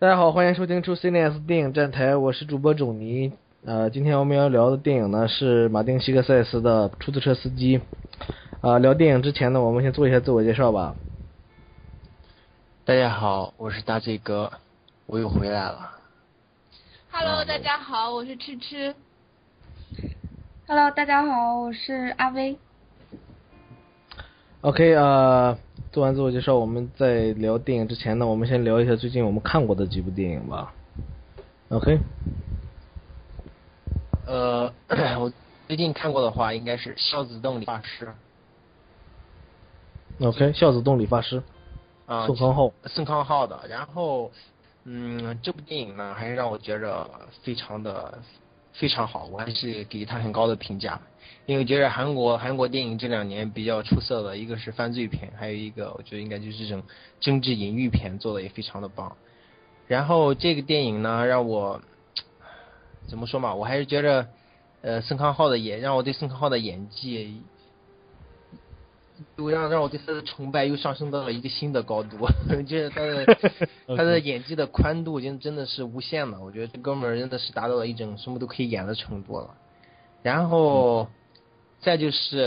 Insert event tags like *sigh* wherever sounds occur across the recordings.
大家好，欢迎收听出 CNS 电影站台，我是主播种尼。呃，今天我们要聊的电影呢是马丁·西克塞斯的《出租车司机》。啊、聊电影之前呢，我们先做一下自我介绍吧。大家好，我是大 Z 哥，我又回来了。Hello，大家好，我是吃吃。Hello，大家好，我是阿威。OK，呃，做完自我介绍，我们在聊电影之前呢，我们先聊一下最近我们看过的几部电影吧。OK，呃，我最近看过的话，应该是《孝子洞理发师》OK，孝子洞理发师，啊，宋康昊。宋康昊的。然后，嗯，这部电影呢，还是让我觉着非常的非常好，我还是给他很高的评价。因为觉得韩国韩国电影这两年比较出色的，一个是犯罪片，还有一个我觉得应该就是这种政治隐喻片做的也非常的棒。然后这个电影呢，让我怎么说嘛，我还是觉着，呃，宋康昊的演让我对宋康昊的演技，又让让我对他的崇拜又上升到了一个新的高度。*laughs* 就是他的 *laughs* 他的演技的宽度已经真的是无限了，我觉得这哥们儿真的是达到了一种什么都可以演的程度了。然后，再就是，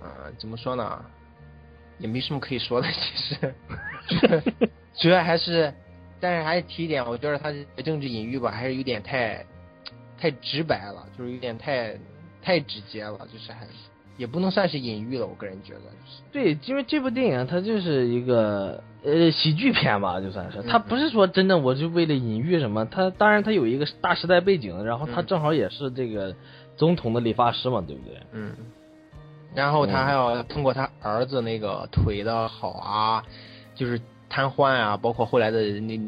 呃，怎么说呢？也没什么可以说的，其实，*laughs* 主要还是，但是还是提一点，我觉得他的政治隐喻吧，还是有点太，太直白了，就是有点太，太直接了，就是还也不能算是隐喻了，我个人觉得。对，因为这部电影它就是一个呃喜剧片吧，就算是，嗯。它不是说真的我就为了隐喻什么，它当然它有一个大时代背景，然后它嗯。正好也是这个总统的理发师嘛，对不对？嗯，然后他还要通过他儿子那个腿的好啊，就是瘫痪啊，包括后来的那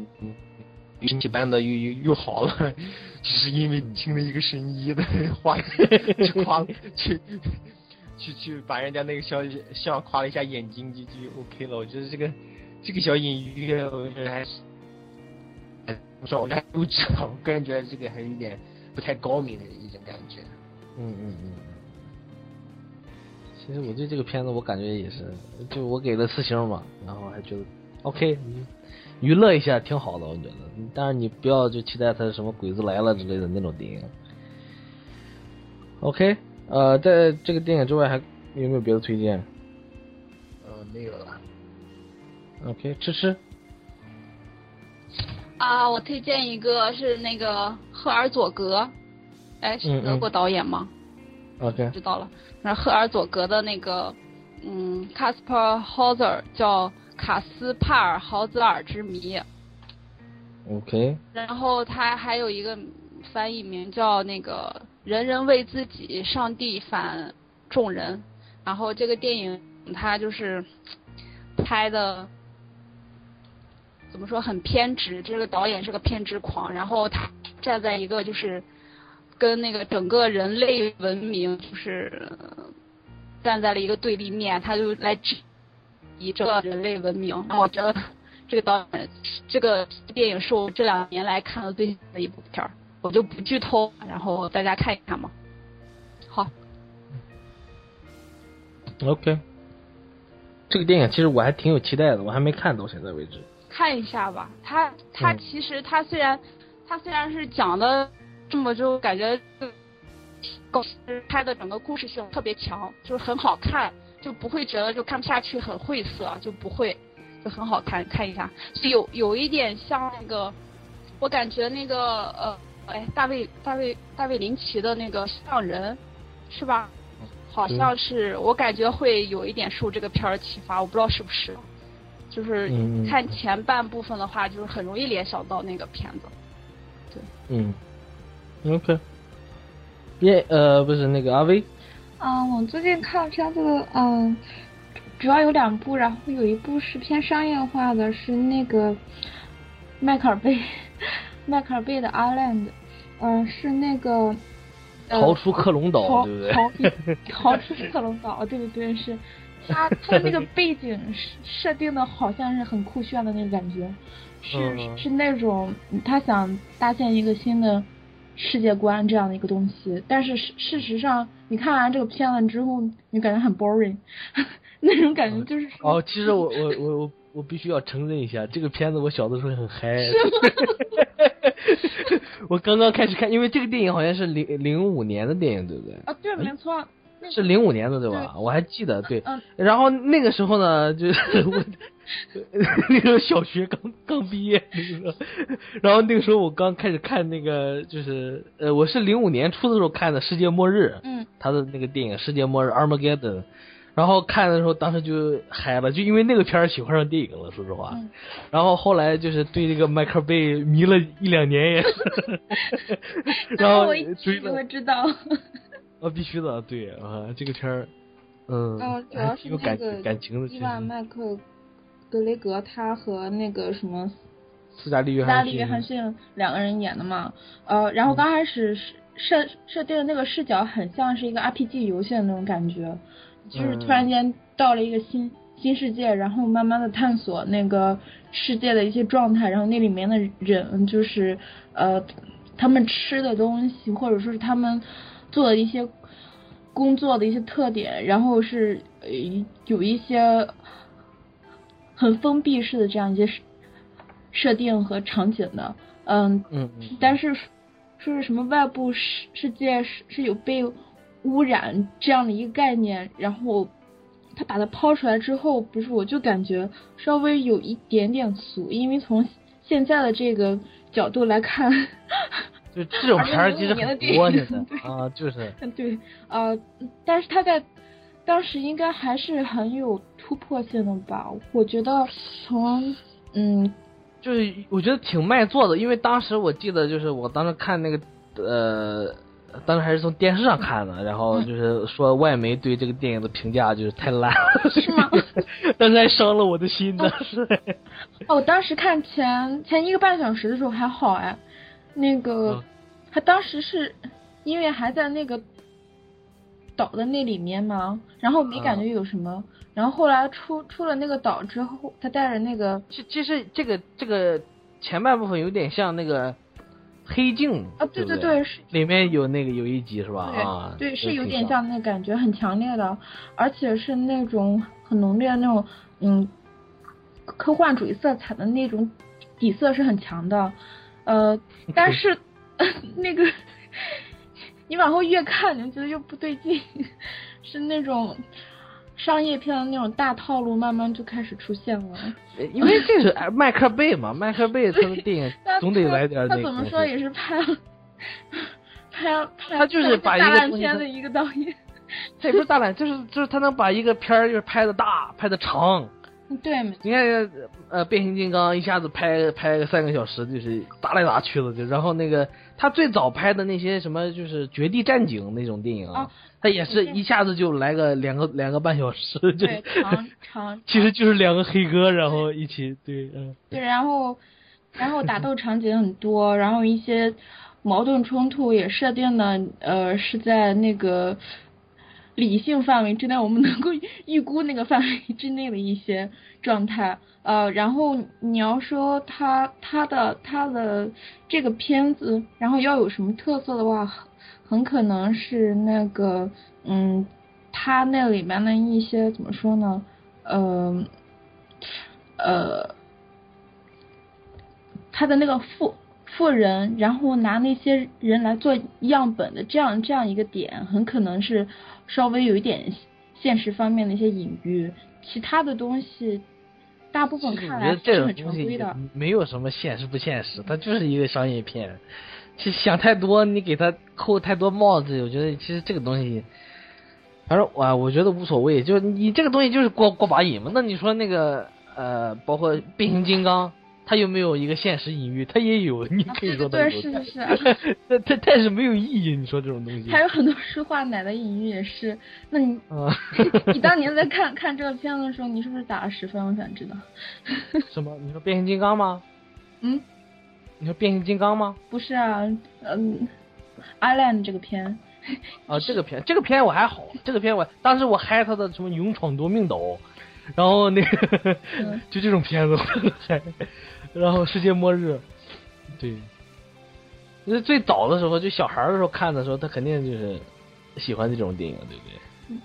神奇般的又又又好了，*laughs* 只是因为你听了一个神医的话去夸去去去把人家那个小像夸了一下眼睛就就 OK 了。我觉得这个这个小隐喻，我觉得还是，哎我说我还不知道，我个人觉得这个还是有点不太高明的一种感觉。嗯嗯嗯。其实我对这个片子我感觉也是，就我给了四星嘛，然后还觉得 OK，娱乐一下挺好的，我觉得。但是你不要就期待它什么鬼子来了之类的那种电影。OK，呃，在这个电影之外还有没有别的推荐呃，没有了。？OK，吃吃。啊，我推荐一个是那个赫尔佐格，哎，是德国导演吗？OK，知道了，那赫尔佐格的那个，嗯，Casper Hauser 叫卡斯帕尔豪泽尔之谜，OK，然后他还有一个翻译名叫那个人人为自己，上帝反众人。然后这个电影它就是拍的怎么说很偏执，这个导演是个偏执狂，然后他站在一个就是跟那个整个人类文明就是站在了一个对立面，他就来质疑这个人类文明。然后我觉得这个导演这个电影是我这两年来看的最的一部片儿，我就不剧透，然后大家看一看嘛。好，OK，这个电影其实我还挺有期待的，我还没看到现在为止。看一下吧。他他嗯其实它虽然它虽然是讲的这么就感觉构拍的整个故事性特别强，就是很好看，就不会觉得就看不下去很晦涩，就不会就很好看，看一下。是有有一点像那个，我感觉那个呃哎大卫大卫大卫林奇的那个像人是吧？好像是，我感觉会有一点受这个片儿启发，我不知道是不是。就是看前半部分的话，就是很容易联想到那个片子。对嗯，OK，耶，呃，不是那个阿威，嗯，我最近看的片子，嗯，主要有两部，然后有一部是偏商业化的，是那个迈克尔贝，迈克尔贝的《Island》，嗯，是那个。呃逃出克隆岛，逃对不对？逃 *laughs* 逃出克隆岛，对对对，是他他的那个背景设设定的好像是很酷炫的那个感觉，是、是那种他想搭建一个新的世界观这样的一个东西，但是事事实上你看完这个片子之后，你感觉很 boring，*laughs* 那种感觉就是说，哦，其实我我我我我必须要承认一下，这个片子我小的时候很嗨。*laughs* 我刚刚开始看，因为这个电影好像是零零五年的电影，对不对？啊，对，没错。是零五年的对吧？我还记得，对。然后那个时候呢，就是 *laughs* 我那个小学刚刚毕业那个，然后那个时候我刚开始看那个，就是呃，我是零五年初的时候看的《世界末日》，嗯，他的那个电影《世界末日》（Armageddon），然后看的时候当时就嗨了，就因为那个片儿喜欢上电影了，说实话。然后后来就是对这个迈克尔贝迷了一两年也，*laughs* 然后追了。我知道。啊，必须的，对啊，这个片儿，嗯，主要是有感感情的。伊万麦克格雷格他和那个什么斯嘉丽约翰斯嘉丽约翰逊两个人演的嘛，呃，然后刚开始设设定的那个视角很像是一个 RPG 游戏的那种感觉，就是突然间到了一个新新世界，然后慢慢的探索那个世界的一些状态，然后那里面的人就是呃他们吃的东西，或者说是他们。做的一些工作的一些特点，然后是呃有一些很封闭式的这样一些设定和场景的，嗯嗯，但是说是什么外部世世界是是有被污染这样的一个概念，然后他把它抛出来之后，不是我就感觉稍微有一点点俗，因为从现在的这个角度来看。*laughs* 就这种片儿其实很多现在 *laughs* 啊，就是。*laughs* 对，呃，但是他在当时应该还是很有突破性的吧？我觉得从嗯，就是我觉得挺卖座的，因为当时我记得就是我当时看那个呃，当时还是从电视上看的，然后就是说外媒对这个电影的评价就是太烂了，是吗？*laughs* 但是还伤了我的心，当时。哦，我当时看前前一个半小时的时候还好哎。那个，他当时是因为还在那个岛的那里面嘛，然后没感觉有什么，然后后来出出了那个岛之后，他带着那个，其其实这个这个前半部分有点像那个黑镜啊，对对对，是里面有那个有一集是吧？啊，对，是有点像那感觉很强烈的，而且是那种很浓烈的那种嗯科幻主义色彩的那种底色是很强的。呃，*laughs* 但是 *laughs* 那个 *laughs* 你往后越看，你就觉得又不对劲，是那种商业片的那种大套路，慢慢就开始出现了。因为这是麦克贝嘛，麦克贝他的电影总得来点那个。他怎么说也是拍拍拍，他就是把一个大烂片的一个导演。*laughs* 他也不是大烂，就是就是他能把一个片儿就是拍的大，拍的长。对，你看，呃，变形金刚一下子拍拍个三个小时，就是打来打去的，就然后那个他最早拍的那些什么，就是绝地战警那种电影啊，他也是一下子就来个两个两个半小时，就长长，*laughs* 其实就是两个黑哥，然后一起对，嗯，对，然后然后打斗场景很多，然后一些矛盾冲突也设定的，呃，是在那个。理性范围之内，我们能够预估那个范围之内的一些状态，*laughs* 呃，然后你要说他他的他的这个片子，然后要有什么特色的话，很可能是那个，嗯，他那里面的一些怎么说呢，呃，呃，他的那个富富人，然后拿那些人来做样本的这样这样一个点，很可能是。稍微有一点现实方面的一些隐喻，其他的东西大部分看来是很常规的。没有什么现实不现实，它就是一个商业片。其实想太多，你给他扣太多帽子，我觉得其实这个东西，反正我我觉得无所谓。就你这个东西就是过过把瘾嘛。那你说那个呃，包括变形金刚。他有没有一个现实隐喻？他也有，*laughs* 你可以说对，是是是。那他 *laughs* 但是没有意义，你说这种东西。还有很多书画奶的隐喻也是。那你，*laughs* 你当年在看看这个片子的时候，你是不是打了十分？我想知道。什么？你说变形金刚吗？嗯。你说变形金刚吗？不是啊，嗯，Island 这个片。啊，这个片，这个片我还好，这个片我当时我嗨他的什么勇闯夺命岛，然后那个就这种片子我嗨。然后世界末日，对，那最早的时候，就小孩的时候看的时候，他肯定就是喜欢这种电影，对不对？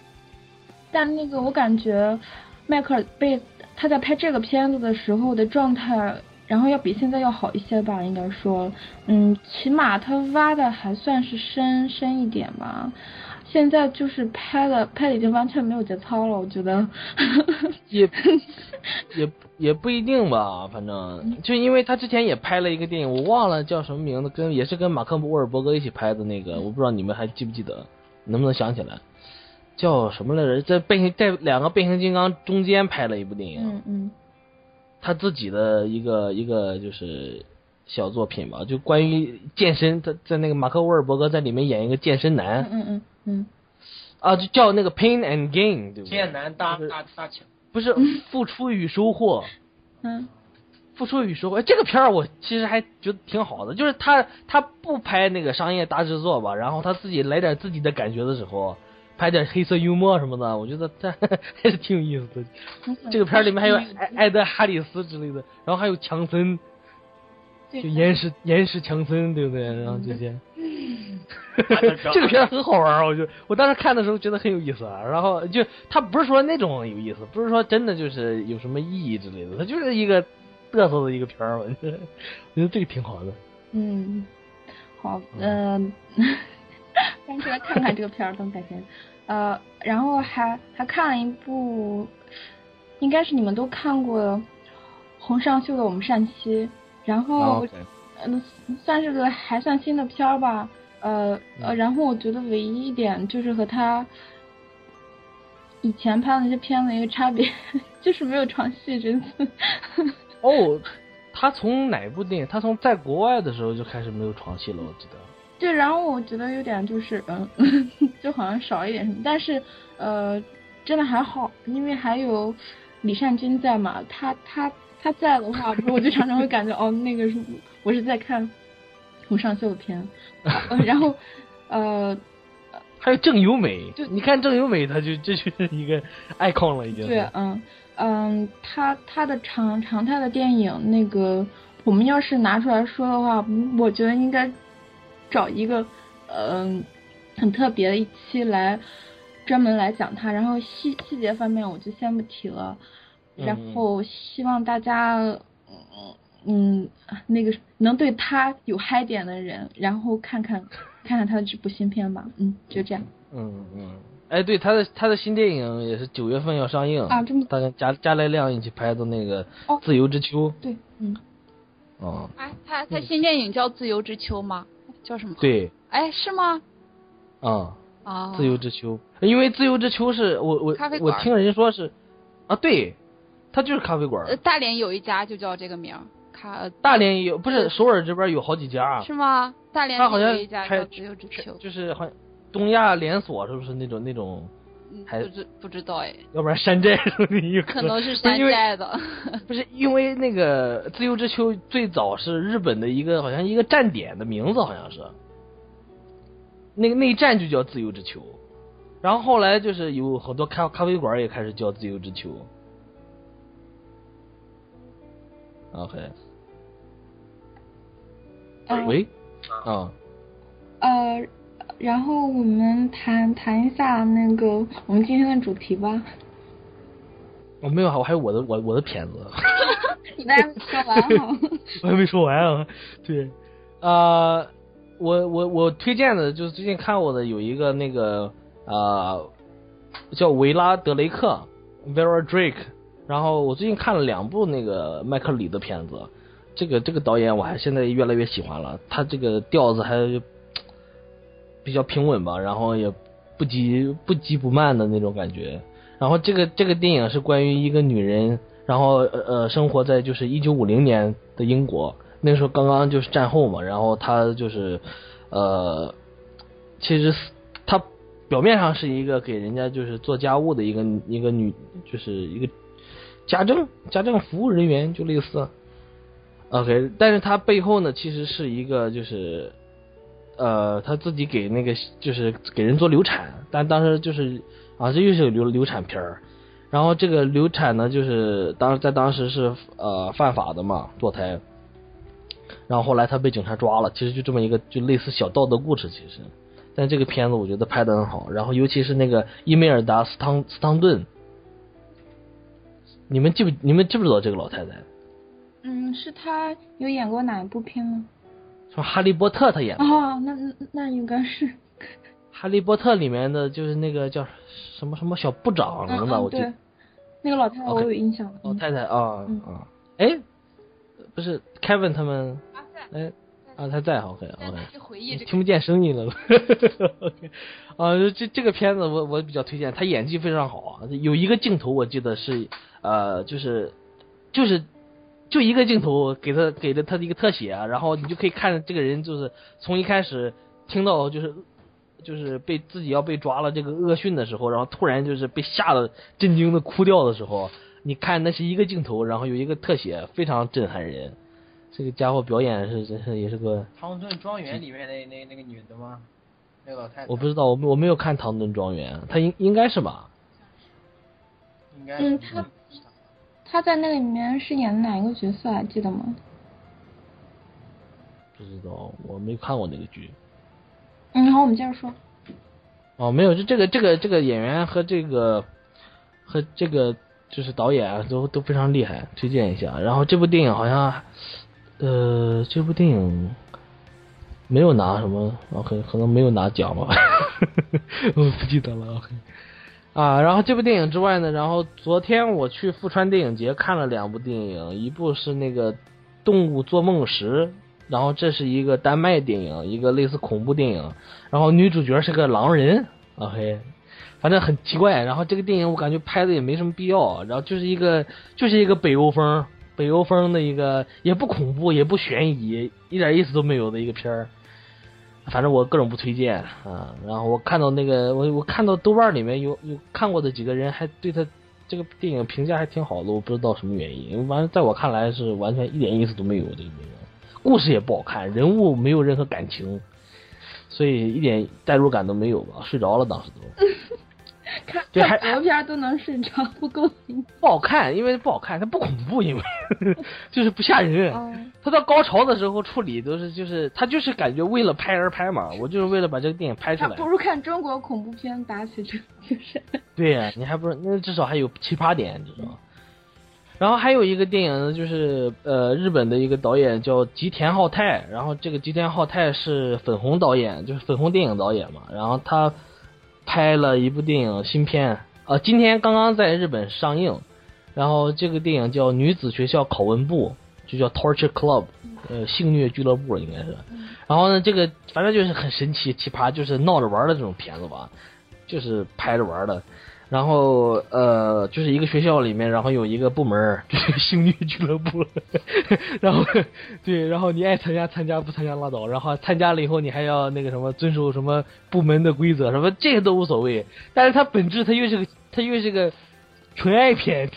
但那个我感觉，迈克尔贝他在拍这个片子的时候的状态，然后要比现在要好一些吧，应该说，嗯，起码他挖的还算是深深一点吧。现在就是拍了拍的已经完全没有节操了，我觉得。*laughs* 也也也不一定吧，反正就因为他之前也拍了一个电影，我忘了叫什么名字，跟也是跟马克·沃尔伯格一起拍的那个，我不知道你们还记不记得，能不能想起来？叫什么来着？在变形在两个变形金刚中间拍了一部电影，嗯嗯他自己的一个一个就是小作品吧，就关于健身，他在那个马克·沃尔伯格在里面演一个健身嗯男嗯嗯嗯啊，就叫那个 Pain and Gain，对不对？剑南大就是大大强，不是付出与收获。嗯付出与收获，哎这个片儿我其实还觉得挺好的，就是他他不拍那个商业大制作吧，然后他自己来点自己的感觉的时候，拍点黑色幽默什么的，我觉得这还是挺有意思的。嗯，这个片儿里面还有艾艾德哈里斯之类的，然后还有强森，就岩石岩石强森，对不对？然后这些，这 *laughs* 这个片儿很好玩儿，我就我当时看的时候觉得很有意思啊。然后就他不是说那种有意思，不是说真的就是有什么意义之类的，他就是一个嘚瑟的一个片儿，我觉得我觉得这个挺好的。嗯，好，嗯、但是来看看这个片儿，等改天。呃，然后还还看了一部，应该是你们都看过的洪尚秀的《我们善妻》，然后嗯、算是个还算新的片儿吧。呃呃，然后我觉得唯一一点就是和他以前拍的那些片子一个差别，*laughs* 就是没有床戏这次。哦，他从哪部电影？他从在国外的时候就开始没有床戏了，我记得。对，然后我觉得有点就是嗯，*laughs* 就好像少一点什么，但是呃，真的还好，因为还有李善均在嘛，他他他在的话，我就常常会感觉哦，那个是我是在看洪尚秀的片，*laughs* 呃然后呃，还有郑优美，就你看郑优美，她就这就是一个 icon 了，已经。对，嗯嗯，他他的常常态的电影，那个我们要是拿出来说的话，嗯我觉得应该找一个嗯、很特别的一期来专门来讲他，然后细细节方面我就先不提了，然嗯后希望大家嗯嗯那个能对他有嗨点的人，然后看看 *laughs* 看看他的这部新片吧，嗯，就这样嗯嗯。哎，对，他的他的新电影也是九月份要上映啊这么他跟加加莱亮一起拍的那个哦《自由之秋》对，嗯。哦，哎，他他新电影叫《自由之秋》吗？叫什么？。对，哎，是吗？啊、啊。自由之秋，因为自由之秋是我我咖啡馆我听人说是啊，对，它就是咖啡馆呃，，大连有一家就叫这个名儿，咖呃大连也有，不是首尔这边有好几家，是吗？大连它好像有一家叫自由之秋，就是好像东亚连锁是不是那种那种，嗯还不知不知道哎，要不然山寨可能是山寨的。不是因为那个自由之丘最早是日本的一个好像一个站点的名字，好像是，那个那一站就叫自由之丘，然后后来就是有很多咖咖啡馆也开始叫自由之丘。OK，呃喂，啊，呃，然后我们谈谈一下那个我们今天的主题吧。我没有，我还有我的我我的片子，*laughs* 你还没说完哈。*laughs* 我还没说完啊。对，呃，我我我推荐的就是最近看过的有一个那个呃叫维拉德雷克 Vera Drake，然后我最近看了两部那个麦克里的片子，这个这个导演我还现在越来越喜欢了，他这个调子还比较平稳吧，然后也不急不急不慢的那种感觉。然后这个这个电影是关于一个女人，然后呃生活在就是一九五零年的英国，那时候刚刚就是战后嘛，然后她就是呃，其实她表面上是一个给人家就是做家务的一个一个女，就是一个家政家政服务人员，就类似。OK，但是他背后呢，其实是一个就是呃，他自己给那个就是给人做流产，但当时就是啊，这又是流流产片儿。然后这个流产呢，就是当在当时是呃犯法的嘛，堕胎。然后后来他被警察抓了，其实就这么一个就类似小道德故事，其实。但这个片子我觉得拍的很好，然后尤其是那个伊梅尔达斯汤斯汤顿，你们记不你们知不知道这个老太太？嗯，是他有演过哪一部片吗？说哈利波特他演的，哦，那那那应该是。哈利波特里面的就是那个叫什么什么小部长嗯的？我记得那个老太太我有印象。嗯老太太啊嗯啊，哎，不是 Kevin 他们啊，在哎啊他在回忆这个听不见声音了。OK，*laughs* 啊，这这个片子我我比较推荐，他演技非常好啊。有一个镜头我记得是呃，就是就是就一个镜头给他给了他的一个特写啊，然后你就可以看这个人就是从一开始听到就是。就是被自己要被抓了这个恶讯的时候，然后突然就是被吓得震惊的哭掉的时候，你看那是一个镜头，然后有一个特写，非常震撼人。这个家伙表演是真是也是个唐顿庄园里面那那那个女的吗？那个老太太。我不知道，我没我没有看《唐顿庄园》，他应应该是吧？应该嗯是她他在那里面是演哪一个角色还记得吗？不知道，我没看过那个剧。嗯，好，我们接着说。哦，没有，就这个这个这个演员和这个和这个就是导演啊，都都非常厉害，推荐一下。然后这部电影好像，呃，这部电影没有拿什么，啊，可可能没有拿奖吧，*laughs* 我不记得了。OK 啊，然后这部电影之外呢，然后昨天我去富川电影节看了两部电影，一部是那个《动物做梦时》，然后这是一个丹麦电影，一个类似恐怖电影，然后女主角是个狼人，OK，反正很奇怪。然后这个电影我感觉拍的也没什么必要，然后就是一个就是一个北欧风，北欧风的一个也不恐怖也不悬疑，一点意思都没有的一个片儿。反正我各种不推荐啊。然后我看到那个我我看到豆瓣里面有有看过的几个人还对他这个电影评价还挺好的，我不知道什么原因。完，在我看来是完全一点意思都没有这个电影，故事也不好看，人物没有任何感情，所以一点代入感都没有吧，睡着了当时都。看对国片都能睡着，不够劲。不好看，因为不好看，它不恐怖，因为 *laughs* 就是不吓人。嗯，它到高潮的时候处理都是就是它就是感觉为了拍而拍嘛，我就是为了把这个电影拍出来不。如看中国恐怖片打起这就是。*laughs* 对呀、你还不如那至少还有奇葩点，知道吗？然后还有一个电影呢，就是呃日本的一个导演叫吉田浩太，然后这个吉田浩太是粉红导演，就是粉红电影导演嘛，然后他拍了一部电影新片，呃今天刚刚在日本上映，然后这个电影叫《女子学校拷问部》，就叫 Torture Club，呃性虐俱乐部应该是。然后呢，这个反正就是很神奇奇葩，就是闹着玩的这种片子吧，就是拍着玩的。然后呃，就是一个学校里面，然后有一个部门儿就是性虐俱乐部，然后对，然后你爱参加参加，不参加拉倒。然后参加了以后，你还要那个什么遵守什么部门的规则，什么这些都无所谓。但是它本质它又是个它又是个纯爱片，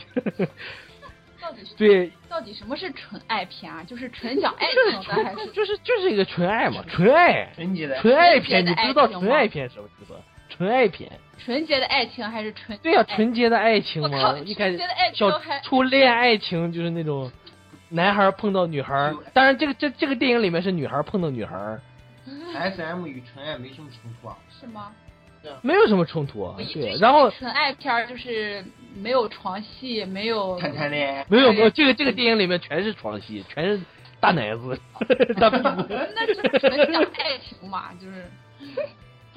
到底是对，到底什么是纯爱片啊？就是纯讲爱情的，还是就是就是一个纯爱嘛，纯爱，纯爱片，你知道纯爱片什么意思？纯爱片。纯洁的爱情，还是纯对呀、爱纯洁的爱情嘛，一开始纯洁的爱情小初恋爱情就是那种男孩碰到女孩，当然这个这这个电影里面是女孩碰到女孩，S M 与纯爱没什么冲突啊。是吗？没有什么冲突啊对，然后纯爱片儿就是没有床戏，没有谈谈恋爱。没有没有这个这个电影里面全是床戏，全是大奶子，大屁股。那就是纯讲爱情嘛，就是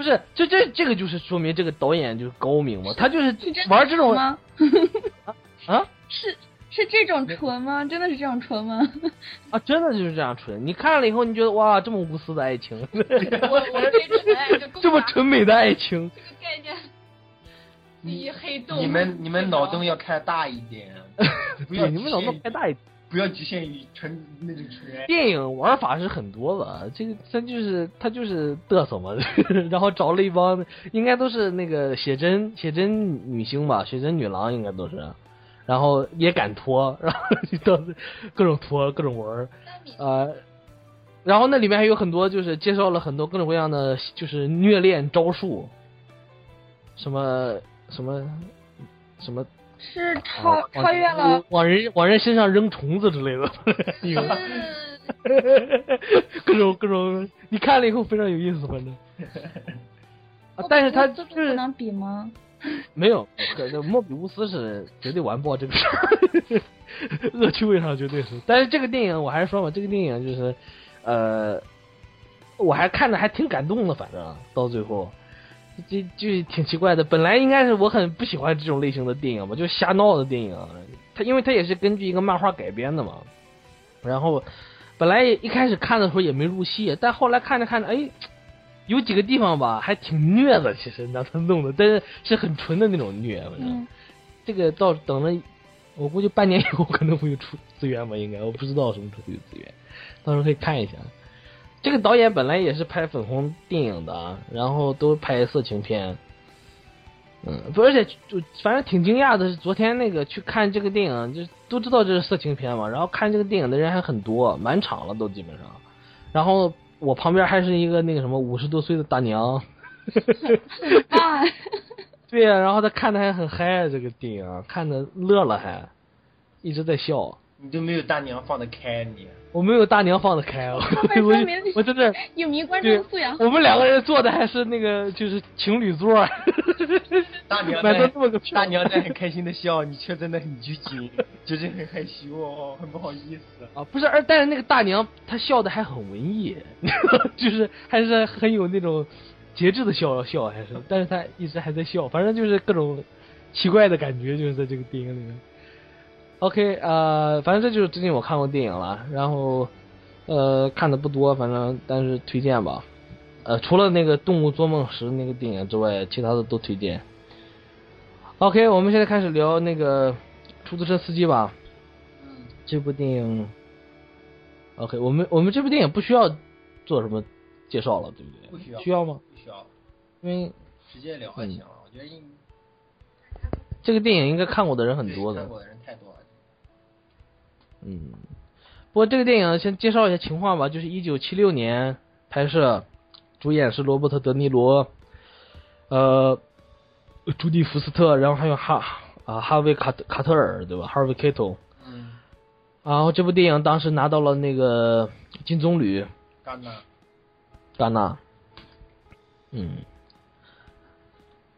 不是，这这这个就是说明这个导演就是高明嘛，他就是玩这种吗？*laughs* 啊是是这种纯吗？真的是这种纯吗？*laughs* 啊，真的就是这样纯。你看了以后，你觉得哇，这么无私的爱情，我我对纯爱 *laughs* 就这么纯美的爱情，这个概念一黑洞。你们你们脑洞要开大一点，不要，你们脑洞开大一点。不要局限于纯那种纯爱。电影玩法是很多的，这个他就是他就是嘚瑟嘛，*laughs* 然后找了一帮应该都是那个写真写真女星吧，写真女郎应该都是，然后也敢脱，然后就到各种脱各种玩儿，呃，然后那里面还有很多就是介绍了很多各种各样的就是虐恋招数，什么什么什么是超啊超越了往人往人身上扔虫子之类的，*laughs* 有各种各种，你看了以后非常有意思，反正。*laughs* 啊但是他这就是不能比吗？*laughs* 没有，可这莫比乌斯是绝对完爆这个事儿，恶趣味上绝对是。但是这个电影我还是说嘛，这个电影就是，呃，我还看着还挺感动的，反正到最后，这就挺奇怪的。本来应该是我很不喜欢这种类型的电影嘛，就瞎闹的电影。它因为它也是根据一个漫画改编的嘛，然后本来一开始看的时候也没入戏，但后来看着看着，哎。有几个地方吧，还挺虐的，其实让他弄的，但是是很纯的那种虐。反正这个到等了，我估计半年以后可能会有出资源吧，应该我不知道什么时候会有资源，到时候可以看一下。这个导演本来也是拍粉红电影的，然后都拍色情片。嗯，不，而且就反正挺惊讶的是，昨天那个去看这个电影，就都知道这是色情片嘛，然后看这个电影的人还很多，满场了都基本上，然后。我旁边还是一个那个什么五十多岁的大娘，*laughs* 啊，对呀，然后他看的还很嗨，这个电影看的乐了还，一直在笑。你都没有大娘放得开你。我没有大娘放得开，我我我真的 *laughs* 影迷观众素养。我们两个人坐的还是那个就是情侣座。*laughs* 大娘在大娘在很开心的笑，你却真的很拘谨，就是很害羞哦，很不好意思。啊，不是，而但是那个大娘她笑的还很文艺，*laughs* 就是还是很有那种节制的笑笑，还是，但是她一直还在笑，反正就是各种奇怪的感觉，就是在这个电影里面。OK，呃，反正这就是最近我看过电影了，然后，呃，看的不多，反正但是推荐吧，呃，除了那个《动物做梦时》那个电影之外，其他的都推荐。OK，我们现在开始聊那个出租车司机吧。嗯。这部电影，OK，我们我们这部电影不需要做什么介绍了，对不对？不需要。需要吗？不需要。因为直接聊就行了，我觉得应。这个电影应该看过的人很多的。看过的人太多了。嗯，不过这个电影先介绍一下情况吧，就是一九七六年拍摄，主演是罗伯特·德尼罗，呃，朱迪·福斯特，然后还有哈啊哈维·卡卡特尔，对吧？哈维·凯特。嗯。然后这部电影当时拿到了那个金棕榈。戛纳。戛纳。嗯。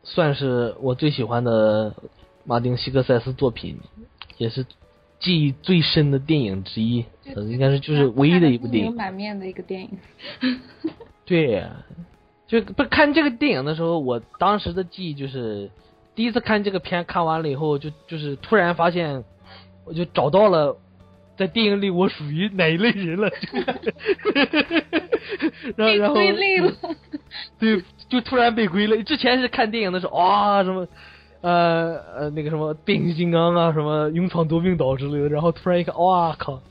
算是我最喜欢的马丁·西克塞斯作品，也是。记忆最深的电影之一，应该是就是唯一的一部电影。满面的一个电影。*laughs* 对，就不看这个电影的时候，我当时的记忆就是第一次看这个片，看完了以后就就是突然发现，我就找到了在电影里我属于哪一类人了。然 *laughs* 后然后。归类了。对，就突然被归类。之前是看电影的时候啊什么。呃呃，那个什么变形金刚啊，什么勇闯夺命岛之类的，然后突然一看，*laughs* 哇靠，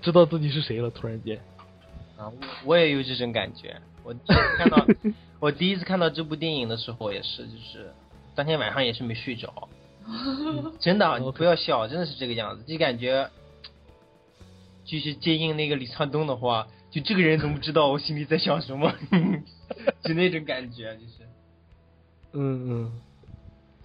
知道自己是谁了，突然间。啊，我我也有这种感觉。我看到 *laughs* 我第一次看到这部电影的时候，也是，就是当天晚上也是没睡着。*laughs* 真的，你不要笑，真的是这个样子，就感觉，就是接应那个李沧东的话，就这个人怎么知道我心里在想什么？就那种感觉，就是。嗯嗯。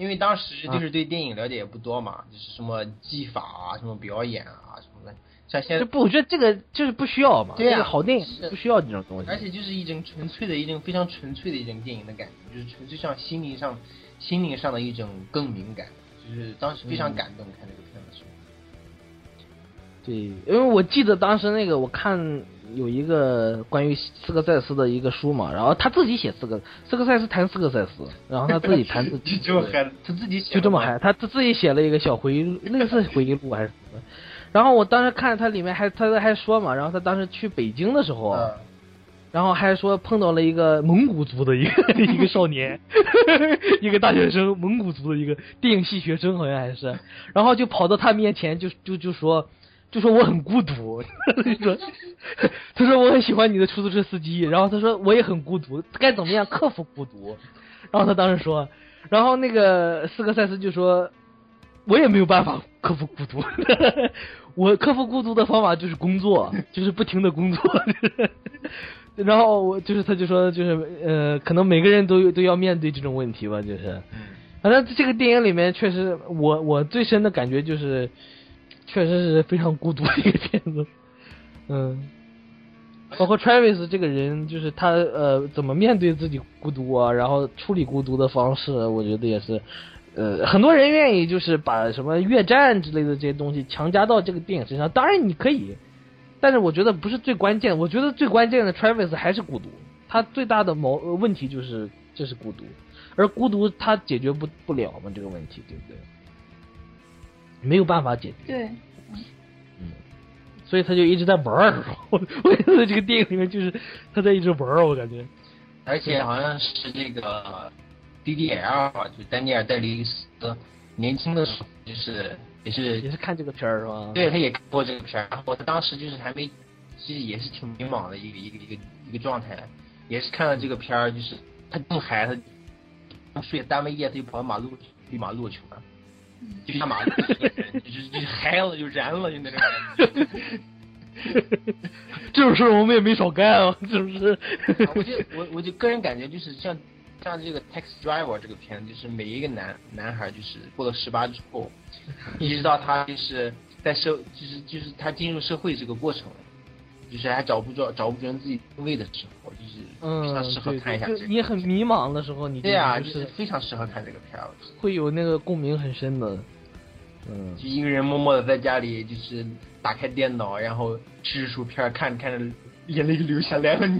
因为当时就是对电影了解也不多嘛，就是什么技法啊，什么表演啊什么的，像现在不，我觉得这个就是不需要嘛。对呀，好电影不需要这种东西。而且就是一种纯粹的一种非常纯粹的一种电影的感觉，就是纯粹像心灵上心灵上的一种更敏感，就是当时非常感动看这个片的时候。对，因为我记得当时那个我看。有一个关于斯科塞斯的一个书嘛，然后他自己写斯科斯科塞斯谈斯科塞斯，然后他自己谈自己，*laughs* 就这么嗨，他自己就这么嗨，他他自己写了一个小回忆录，类似回忆录还是什么。然后我当时看他里面还他还说嘛，然后他当时去北京的时候，然后还说碰到了一个蒙古族的一个 *laughs* 一个少年，*laughs* 一个大学生，蒙古族的一个电影系学生好像还是，然后就跑到他面前就就就说。就说我很孤独，*laughs* 说，*laughs* 他说我很喜欢你的出租车司机，然后他说我也很孤独，该怎么样克服孤独？然后他当时说，然后那个斯科塞斯就说，我也没有办法克服孤独，*laughs* 我克服孤独的方法就是工作，就是不停的工作，然后我就是他就说就是呃，可能每个人都都要面对这种问题吧，就是，反正这个电影里面确实我我最深的感觉就是。确实是非常孤独的一个片子，嗯，包括 Travis 这个人，就是他呃怎么面对自己孤独啊，然后处理孤独的方式，我觉得也是，呃，很多人愿意就是把什么越战之类的这些东西强加到这个电影身上。当然你可以，但是我觉得不是最关键。我觉得最关键的 Travis 还是孤独，他最大的矛问题就是就是孤独，而孤独他解决不不了嘛这个问题，对不对？没有办法解决。对，嗯所以他就一直在玩儿。我 *laughs* 我觉得这个电影里面就是他在一直玩儿，我感觉。而且好像是这个 DDL 啊，就丹尼尔戴利斯年轻的时候，就是也是也是看这个片儿是吧？对，他也看过这个片儿，然后他当时就是还没，其实也是挺迷茫的一个一个一个一个状态，也是看了这个片儿，就是他更嗨，他睡单位夜他就跑到马路绿马路去了。就像马路就是就嗨了就燃了就那种感觉，这种事我们也没少干啊，是不是？我就我我就个人感觉就是像像这个 Taxi Driver 这个片，就是每一个男男孩就是过了十八之后，一直到他就是在社就是就是他进入社会这个过程，就是还找不着找不准自己定位的时候，就是非常适合看一下这个。你很迷茫的时候，你对啊，就是非常适合看这个片儿，会有那个共鸣很深的。嗯，就一个人默默的在家里，就是打开电脑，然后吃着薯片，看着看着，眼泪就流下来了。*laughs* *laughs*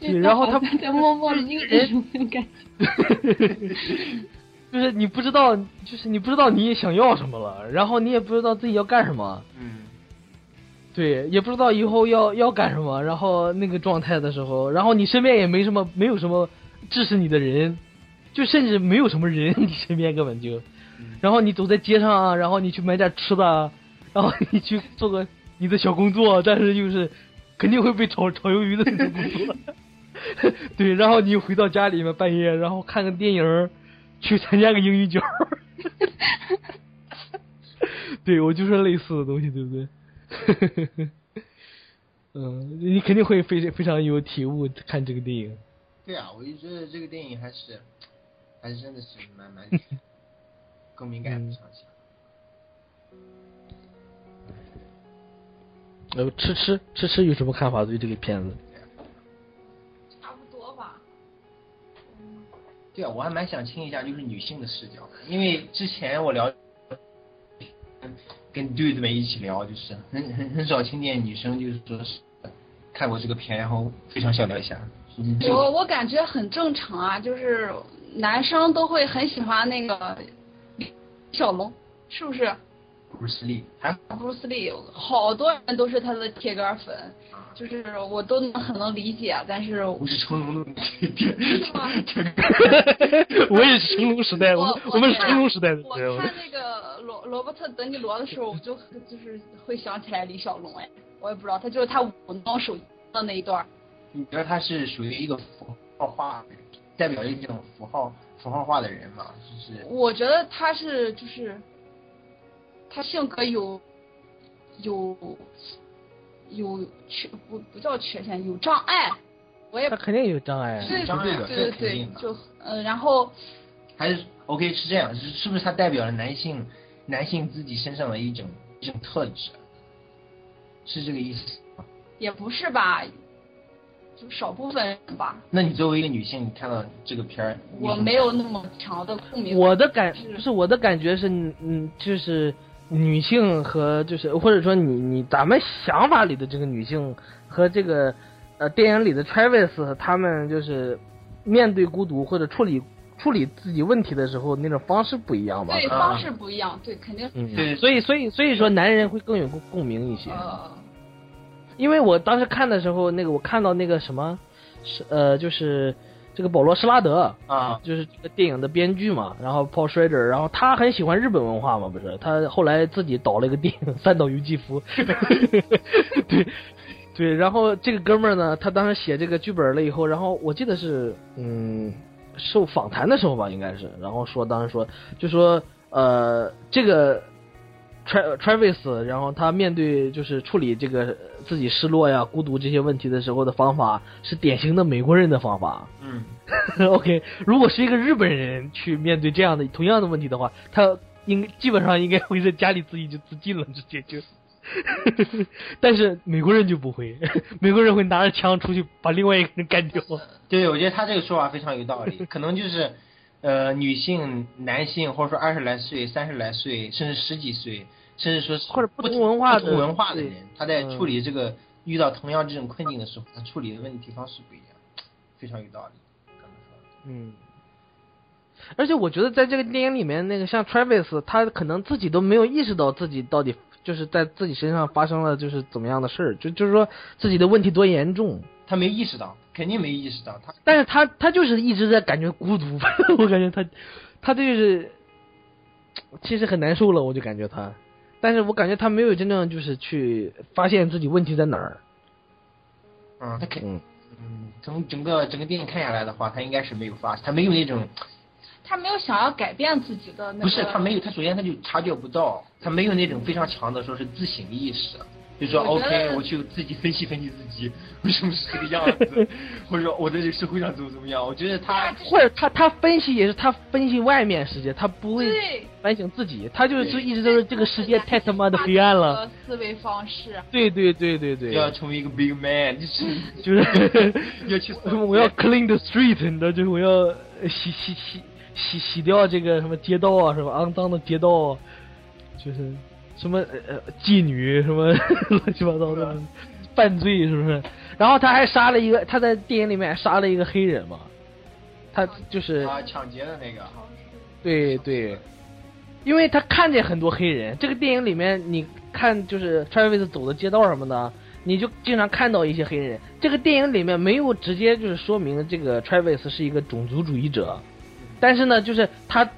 对，然后他在默默的一个人感觉，*laughs* 就是你不知道，就是你不知道你想要什么了，然后你也不知道自己要干什么。嗯。对，也不知道以后要要干什么，然后那个状态的时候，然后你身边也没什么，没有什么支持你的人，就甚至没有什么人，你身边根本就。然后你走在街上啊，然后你去买点吃的，然后你去做个你的小工作，但是就是肯定会被炒炒鱿鱼的那种工作。*laughs* 对，然后你回到家里面半夜，然后看个电影，去参加个英语角。*laughs* 对我就是类似的东西，对不对？*laughs* 嗯，你肯定会非非常有体悟看这个电影。对啊，我就觉得这个电影还是还是真的是蛮蛮。*laughs* 更敏感非常强。呃，吃吃吃吃有什么看法？对这个片子？差不多吧。对啊，我还蛮想听一下就是女性的视角，因为之前我聊跟弟弟们一起聊，就是很很很少听见女生就是说是看过这个片，然后非常想聊一下。我我感觉很正常啊，就是男生都会很喜欢那个。小龙是不是？不如斯利，还不如斯利，好多人都是他的铁杆粉，就是我都能很能理解，但是我是成龙的铁 *laughs* 我也是成龙时代，我我们是成龙时代的。我看那个罗罗伯特·德尼罗的时候，我就就是会想起来李小龙，哎，我也不知道，他就是他舞弄手的那一段。你觉得他是属于一个符号化，代表一种符号？符号化的人吗，就是。我觉得他是就是，他性格有有有缺不不叫缺陷，有障碍。我也他肯定有障碍。对对对对，就呃然后。还是 OK 是这样，是是不是它代表了男性男性自己身上的一种一种特质？是这个意思吗？也不是吧。就少部分人吧。那你作为一个女性，你看到这个片儿，我没有那么强的共鸣。我的感不是我的感觉是，嗯，就是女性和就是或者说你你咱们想法里的这个女性和这个呃电影里的 Travis 他们就是面对孤独或者处理处理自己问题的时候那种方式不一样吧？对，方式不一样，对，肯定。嗯，对，所以所以所以说男人会更有共共鸣一些。因为我当时看的时候，那个我看到那个什么，是呃，就是这个保罗·施拉德啊，就是这个电影的编剧嘛，然后 Paul Schrader，然后他很喜欢日本文化嘛，不是？他后来自己导了一个电影《三岛由纪夫》，*laughs* *laughs* 对对，然后这个哥们儿呢，他当时写这个剧本了以后，然后我记得是嗯，受访谈的时候吧，应该是，然后说当时说就说呃这个。Travis，然后他面对就是处理这个自己失落呀、孤独这些问题的时候的方法是典型的美国人的方法。嗯，*laughs* OK，如果是一个日本人去面对这样的同样的问题的话，他应基本上应该会在家里自己就自尽了，直接就。*laughs* 但是美国人就不会，美国人会拿着枪出去把另外一个人干掉。*laughs* 对，我觉得他这个说法非常有道理，可能就是，呃，女性、男性，或者说二十来岁、三十来岁，甚至十几岁，甚至说是或者不不同文化的不同文化的人，他在嗯处理这个遇到同样这种困境的时候，他处理的问题方式不一样，非常有道理。刚才说的嗯，而且我觉得在这个电影里面，那个像 Travis，他可能自己都没有意识到自己到底就是在自己身上发生了就是怎么样的事儿，就就是说自己的问题多严重。他没意识到，肯定没意识到，他但是他他就是一直在感觉孤独，*laughs* 我感觉他他就是其实很难受了，我就感觉他，但是我感觉他没有真正就是去发现自己问题在哪儿。嗯，他肯嗯，嗯，从整个整个电影看下来的话，他应该是没有发，他没有那种，他没有想要改变自己的那个。不是他没有，他首先他就察觉不到，他没有那种非常强的说是自省意识，就说 OK，我去自己分析分析自己为 *laughs* 什么是这个样子，*laughs* 或者说我在这个社会上怎么怎么样，我觉得他或者他他分析也是他分析外面世界，他不会，反省自己，他就是一直都是这个世界太他妈的黑暗了。。思维方式，对对对对对，要成为一个 big man，就是 *laughs* 就是要去我要 clean the street，你知道，就是我要洗洗洗洗洗掉这个什么街道啊，什么肮脏的街道啊，就是什么呃呃妓女什么 *laughs* 乱七八糟的犯罪，是不是？然后他还杀了一个，他在电影里面还杀了一个黑人嘛，他就是啊抢劫的那个，对对，因为他看见很多黑人。这个电影里面，你看就是 Travis 走的街道什么的，你就经常看到一些黑人。这个电影里面没有直接就是说明这个 Travis 是一个种族主义者，但是呢，就是他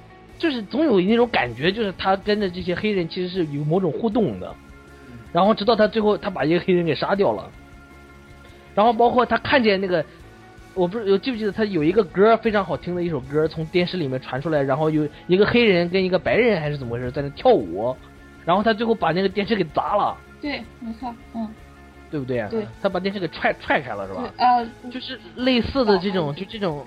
就是总有那种感觉，就是他跟着这些黑人其实是有某种互动的。然后直到他最后他把一个黑人给杀掉了，然后包括他看见那个。我不是，我记不记得他有一个歌非常好听的一首歌从电视里面传出来，然后有一个黑人跟一个白人还是怎么回事在那跳舞，然后他最后把那个电视给砸了，对，没错，嗯，对不对？对，他把电视给踹踹开了是吧？，呃，就是类似的这种，就这种，还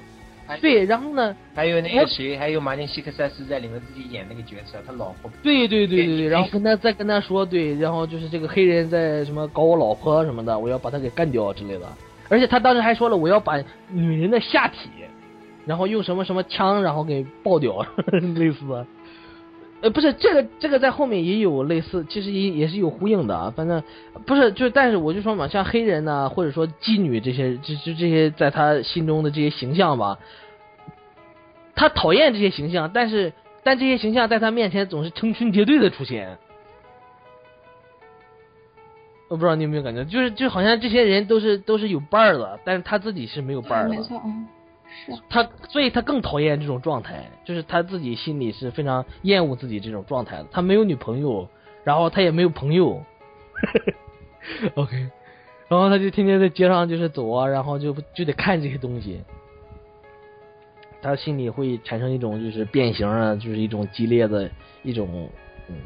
对，然后呢，还有那个谁，还有马丁·西克塞斯在里面自己演那个角色，他老婆对对对对对，对然后跟他再跟他说，对，然后就是这个黑人在什么搞我老婆什么的，我要把他给干掉之类的。而且他当时还说了，我要把女人的下体，然后用什么什么枪，然后给爆掉，*laughs* 类似的。呃，不是这个，这个在后面也有类似，其实也也是有呼应的啊。反正不是，就但是我就说嘛，像黑人呐、或者说妓女这些，就就这些在他心中的这些形象吧，他讨厌这些形象，但是但这些形象在他面前总是成群结队的出现。我不知道你有没有感觉，就是就好像这些人都是都是有伴儿的，但是他自己是没有伴儿的。没错，嗯，是，他所以他更讨厌这种状态，就是他自己心里是非常厌恶自己这种状态的。他没有女朋友，然后他也没有朋友，*laughs* OK，然后他就天天在街上就是走啊，然后就就得看这些东西，他心里会产生一种就是变形啊，就是一种激烈的一种嗯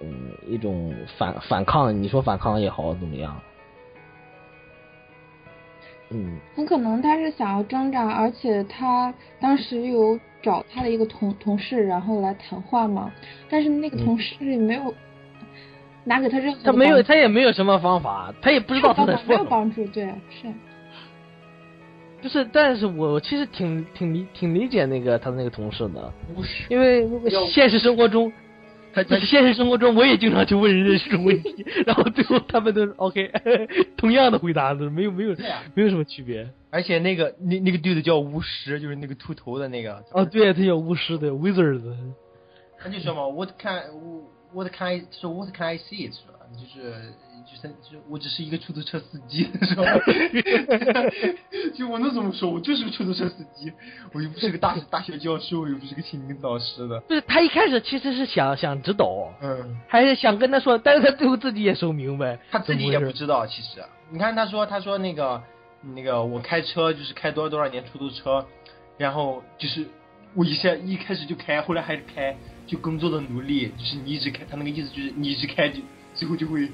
嗯一种反反抗，你说反抗也好怎么样？嗯，很可能他是想要挣扎，而且他当时有找他的一个同同事，然后来谈话嘛，但是那个同事也没有拿给他任何的他没有，他也没有什么方法，他也不知道他在没有说什么。帮助，对，是，就是，但是我其实挺挺理挺理解那个他的那个同事的，因为现实生活中，他在现实生活中我也经常去问人家这种问题，然后最后他们都是 OK，*laughs* 同样的回答都是没有没有啊没有什么区别。而且那个那那个队的叫巫师，就是那个秃头的那个。哦，对，他叫巫师的 wizard，他就说嘛，What can What can I 说 What can I see 是吧？就是就是就是我只是一个出租车司机 *laughs* 是吧？就我能怎么说？我就是个出租车司机，我又不是个大大学教授，又不是个心灵导师的。不是他一开始其实是想想指导，嗯，还是想跟他说，但是他最后自己也说明白，他自己也不知道，其实你看他说他说那个那个我开车就是开多少多少年出租车，然后就是我一下一开始就开，后来还是开，就工作的努力，就是你一直开，他那个意思就是你一直开就最后就会，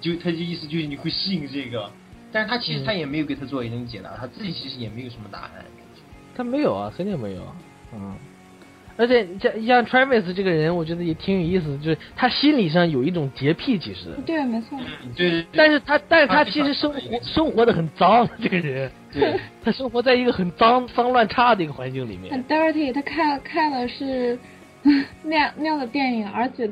就他的意思就是你会适应这个，但是他其实他也没有给他做一种解答，他自己其实也没有什么答案。他没有啊，肯定没有啊，嗯。而且像像 Travis 这个人，我觉得也挺有意思的，就是他心理上有一种洁癖，其实，对，没错。对对对，但是他但是他他其实生活生活的很脏，这个人，对，他生活在一个很脏脏乱差的一个环境里面很。dirty，他看看的是那样那样的电影，而且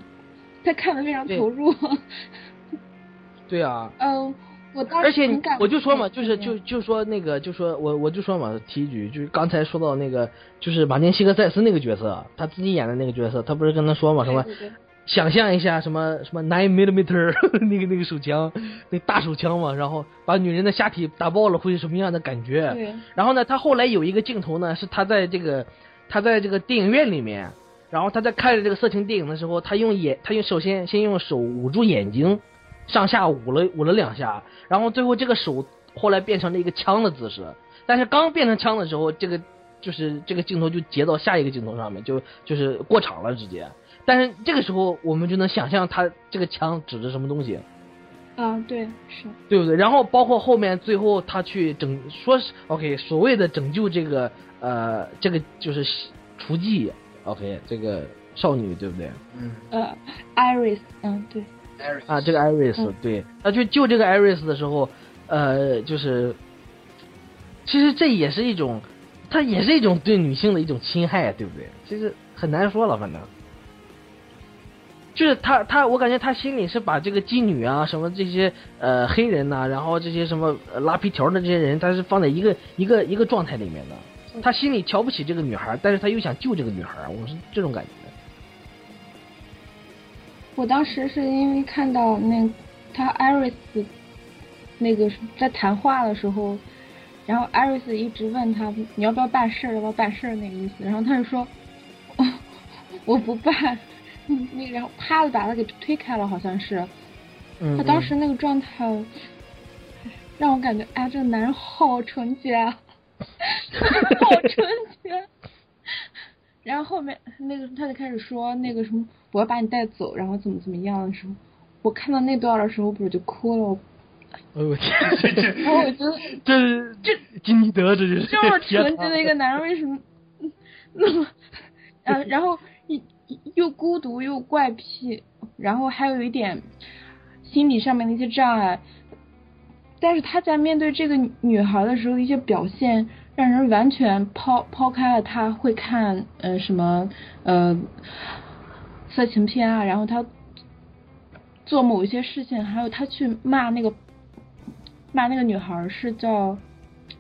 他看的非常投入。*laughs* 对啊，嗯，我当时而且我就说嘛，就是就就说那个，就说我我就说嘛，提一句，就是刚才说到那个，就是马丁·西克塞斯那个角色，他自己演的那个角色，他不是跟他说嘛，什么对对对想象一下什么什么 nine millimeter *laughs* 那个那个手枪，那大手枪嘛，然后把女人的下体打爆了会是什么样的感觉？对，然后呢，他后来有一个镜头呢，是他在这个他在这个电影院里面，然后他在看着这个色情电影的时候，他用眼，他用首先先用手捂住眼睛，上下捂了捂了两下，然后最后这个手后来变成了一个枪的姿势，但是刚变成枪的时候，这个就是这个镜头就截到下一个镜头上面，就就是过场了直接。但是这个时候我们就能想象他这个枪指着什么东西，啊，对，是，对不对？然后包括后面最后他去拯，说是 OK 所谓的拯救这个呃这个就是雏妓 OK 这个少女对不对？嗯呃，Iris，嗯，对，啊，这个 Iris 嗯对，他去救这个 Iris 的时候，呃，就是其实这也是一种，它也是一种对女性的一种侵害，对不对？其实很难说了，反正。就是他他，我感觉他心里是把这个妓女啊，什么这些呃黑人呐、然后这些什么呃拉皮条的这些人，他是放在一个一个一个状态里面的。他心里瞧不起这个女孩，但是他又想救这个女孩，我是这种感觉。我当时是因为看到那他 Iris 那个在谈话的时候，然后 Iris 一直问他你要不要办事儿，要不要办事儿那个意思，然后他就说，哦、*laughs* 我不办，嗯那个然后啪的把他给推开了，好像是。嗯，他当时那个状态，让我感觉，哎，这个男人好纯洁啊，*laughs* 好纯洁。然后后面那个他就开始说那个什么，我要把你带走，然后怎么怎么样的时候，我看到那段的时候，不是就哭了，我哎呦我天，*laughs* 然后我觉得这是这金基德，这就是这么纯洁的一个男人，为什么那么，啊，然后又又孤独又怪癖，然后还有一点心理上面的一些障碍，但是他在面对这个女孩的时候，一些表现让人完全抛抛开了他会看呃什么呃色情片啊，然后他做某一些事情，还有他去骂那个骂那个女孩是叫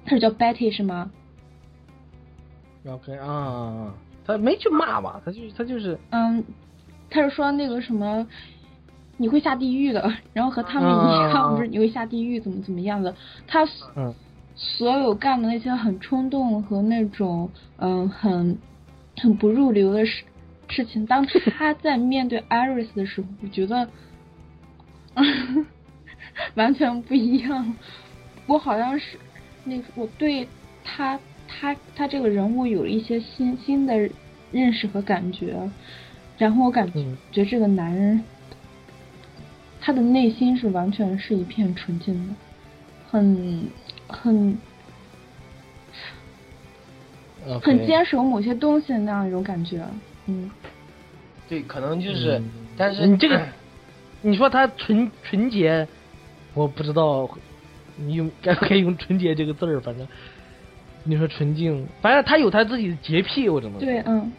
她是叫 Betty 是吗？OK 啊，他没去骂吧，他就是他就是嗯，他是说那个什么，你会下地狱的，*laughs* 然后和他们一样，啊不是你会下地狱，怎么怎么样的。他嗯所有干的那些很冲动和那种嗯很很不入流的事事情，当他在面对 Iris 的时候，我觉得 *laughs* 完全不一样。我好像是那个我对他他他这个人物有了一些新新的认识和感觉，然后我感嗯觉这个男人他的内心是完全是一片纯净的，很很很坚守某些东西的那样一种感觉，嗯，对，可能就是，嗯但是你这个，你说他纯纯洁，我不知道你用该不该用纯洁这个字儿，反正你说纯净，反正他有他自己的洁癖，我只能说对，嗯，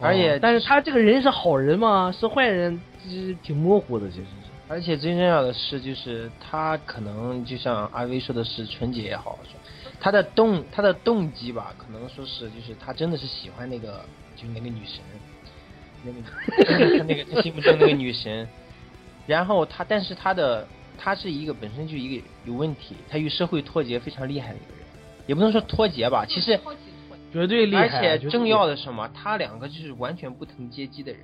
而且哦但是他这个人是好人吗？是坏人？其实挺模糊的，其实是。而且最重要的是，就是他可能就像阿威说的是纯洁也好，他的动他的动机吧，可能说是就是他真的是喜欢那个就是那个女神，那个他 *laughs* 那个他心目中那个女神，然后他但是他的他是一个本身就一个有问题，他与社会脱节非常厉害的一个人，也不能说脱节吧，其实绝对厉害，而且重要的是什么？他两个就是完全不同阶级的人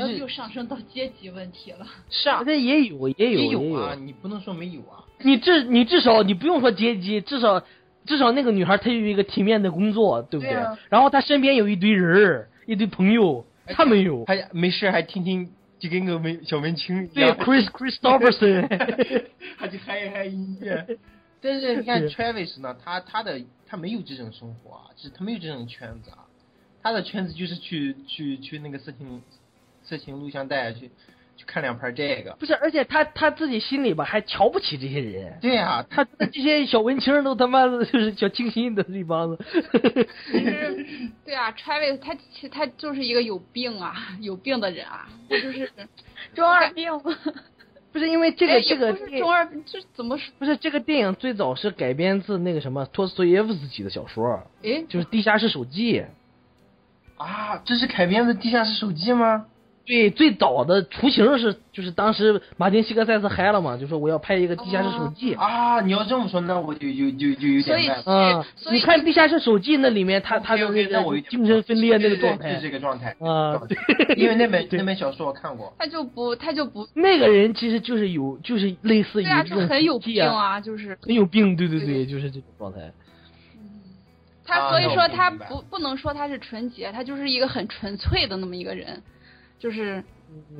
啊，就是又上升到阶级问题了。是啊，这也有，也有，也也有啊，你不能说没有啊。你至你至少你不用说阶级，至少至少那个女孩她有一个体面的工作，对不对？对啊然后她身边有一堆人儿，一堆朋友，她没有。还没事还听听，就跟个文小文青一对，，Chris *laughs* Christopherson，*laughs* 他就嗨一嗨音乐。*laughs* 但是你看 Travis 呢，他他的他没有这种生活啊，就是他没有这种圈子啊，他的圈子就是去去去那个色情色情录像带去去看两盘这个。不是，而且他他自己心里吧还瞧不起这些人。对呀、他这些小文青都他妈的就是小清新的这帮子。其实，*laughs* 对啊，Travis 他其实他就是一个有病啊，有病的人啊，他就是 *laughs* 中二病吗？不是因为这个哎这个不是中二病，就是怎么说？不是这个电影最早是改编自那个什么托斯托耶夫斯基的小说，哎，就是《地下室手记》。啊，这是改编的《地下室手记》吗？对，最早的雏形是就是当时马丁西克塞斯嗨了嘛，就说我要拍一个《地下室手记》。啊，你要这么说，那我就有就就有所以点所以你看《地下室手记》那里面他他的 OK，OK，那个精神分裂那个对对状态。对就是这个状态啊，对，因为那本那本小说我看过。他就不他就不那个人其实就是有就是类似于对啊，这种就很有病啊，就是。很有病，对对对对，就是这种状态。他，啊所以说他不不能说他是纯洁，他就是一个很纯粹的那么一个人，就是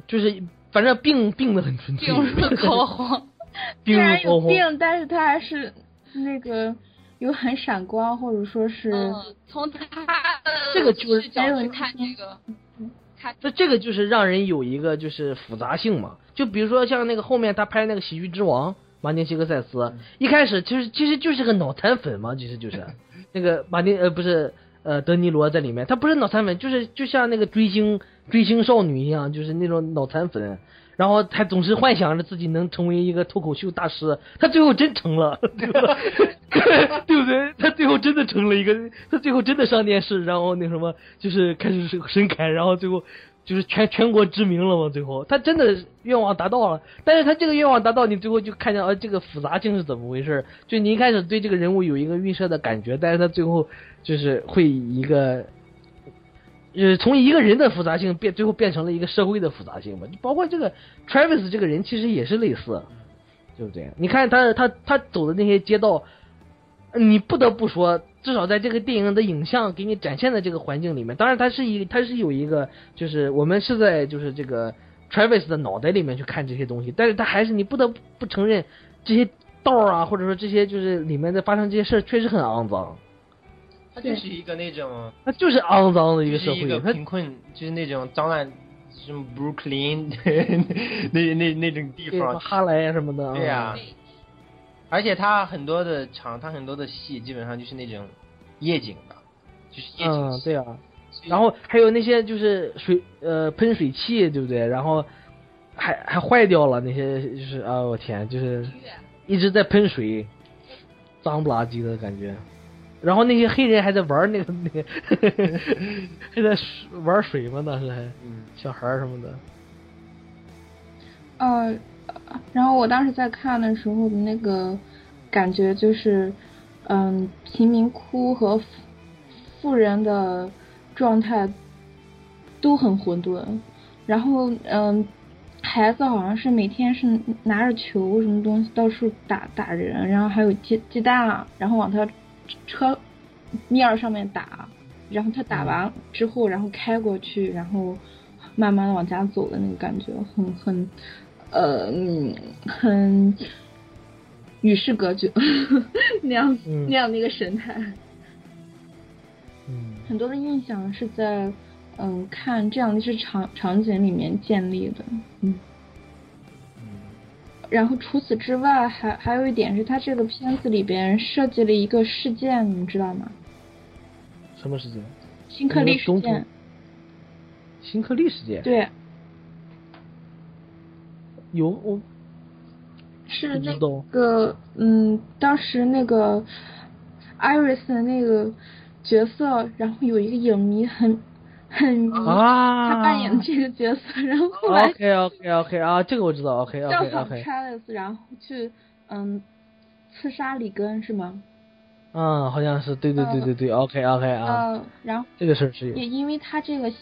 就是反正病病的很纯粹，病入膏肓。*laughs* 虽然有。病，但是他还是那个有很闪光，或者说是、嗯，从他的这个就是视角去看这个，看那这个就是让人有一个就是复杂性嘛，就比如说像那个后面他拍那个《喜剧之王》，马丁·西克塞斯，一开始其实其实就是个脑残粉嘛，其实就是 *laughs* 那个马丁呃不是呃德尼罗在里面，他不是脑残粉，就是就像那个追星追星少女一样，就是那种脑残粉。然后他总是幻想着自己能成为一个脱口秀大师，他最后真成了，*laughs* 对吧？*laughs* 对不对？他最后真的成了一个，他最后真的上电视，然后那什么，就是开始神侃，然后最后就是全全国知名了嘛。最后他真的愿望达到了，但是他这个愿望达到，你最后就看见啊，这个复杂性是怎么回事？就你一开始对这个人物有一个预设的感觉，但是他最后就是会以一个。呃，从一个人的复杂性变，最后变成了一个社会的复杂性嘛。包括这个 Travis 这个人，其实也是类似，对不对？你看他他他走的那些街道，你不得不说，至少在这个电影的影像给你展现的这个环境里面，当然他是一他是有一个，就是我们是在就是这个 Travis 的脑袋里面去看这些东西，但是他还是你不得不承认这些道啊，或者说这些就是里面的发生这些事儿确实很肮脏，它就是一个那种，它就是肮脏的一就是一个个社会，它贫困，就是那种脏乱，什么 Brooklyn *laughs* 那那那种地方。哈莱啊什么的，对呀、对而且他很多的场，他很多的戏基本上就是那种夜景的，就是夜景嗯，对啊，然后还有那些就是水呃喷水器，对不对？然后还还坏掉了那些，就是啊，我天，就是一直在喷水，脏不拉几的感觉。然后那些黑人还在玩那个那个，*laughs* 还在玩水嘛，当时还，小孩儿什么的。呃，然后我当时在看的时候的那个感觉就是，嗯，贫民窟和富富人的状态都很混沌，然后嗯，孩子好像是每天是拿着球什么东西到处打打人，然后还有鸡鸡蛋，然后往他车面儿上面打，然后他打完之后，然后开过去，然后慢慢的往家走的那个感觉，很很呃嗯很与世隔绝 *laughs* 那样、嗯那样的一个神态。嗯 *laughs* 很多的印象是在嗯看这样的一些场场景里面建立的，嗯。然后除此之外，还还有一点是，他这个片子里边设计了一个事件，你们知道吗？什么事件？新克利事件途。新克利事件？，对，有我是那个嗯，当时那个 Iris 的那个角色，然后有一个影迷很很迷啊，他扮演的这个角色，然后后来 OK OK OK 啊，这个我知道，OK 效 OK 仿 OK，Travis，然后去嗯刺杀里根是吗？嗯，好像是，对对对对对，OK OK 啊，呃，然后这个事儿是有。也，因为他这个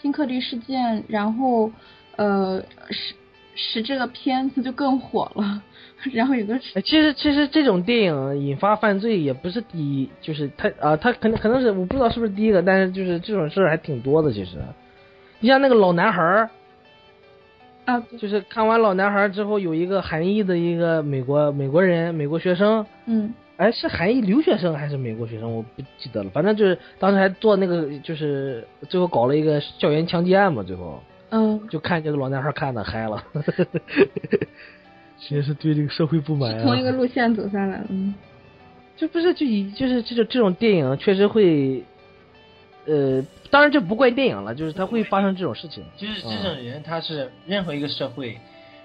新克利事件，然后呃使使这个片子就更火了，然后有个哎，其实其实这种电影引发犯罪也不是第一，就是他啊，他可能可能是我不知道是不是第一个，但是就是这种事儿还挺多的。其实，你像那个老男孩儿，啊就是看完老男孩儿之后，有一个韩裔的一个美国美国人美国学生，嗯哎，是韩裔留学生还是美国学生？我不记得了。反正就是当时还做那个，就是最后搞了一个校园枪击案嘛。最后嗯，就看这个老男孩看的嗨了，其实是对这个社会不满啊。同一个路线走下来了。嗯，*laughs* 就不是就以就是这种这种电影确实会，呃，当然这不怪电影了，就是它会发生这种事情，就是这种人，他是任何一个社会，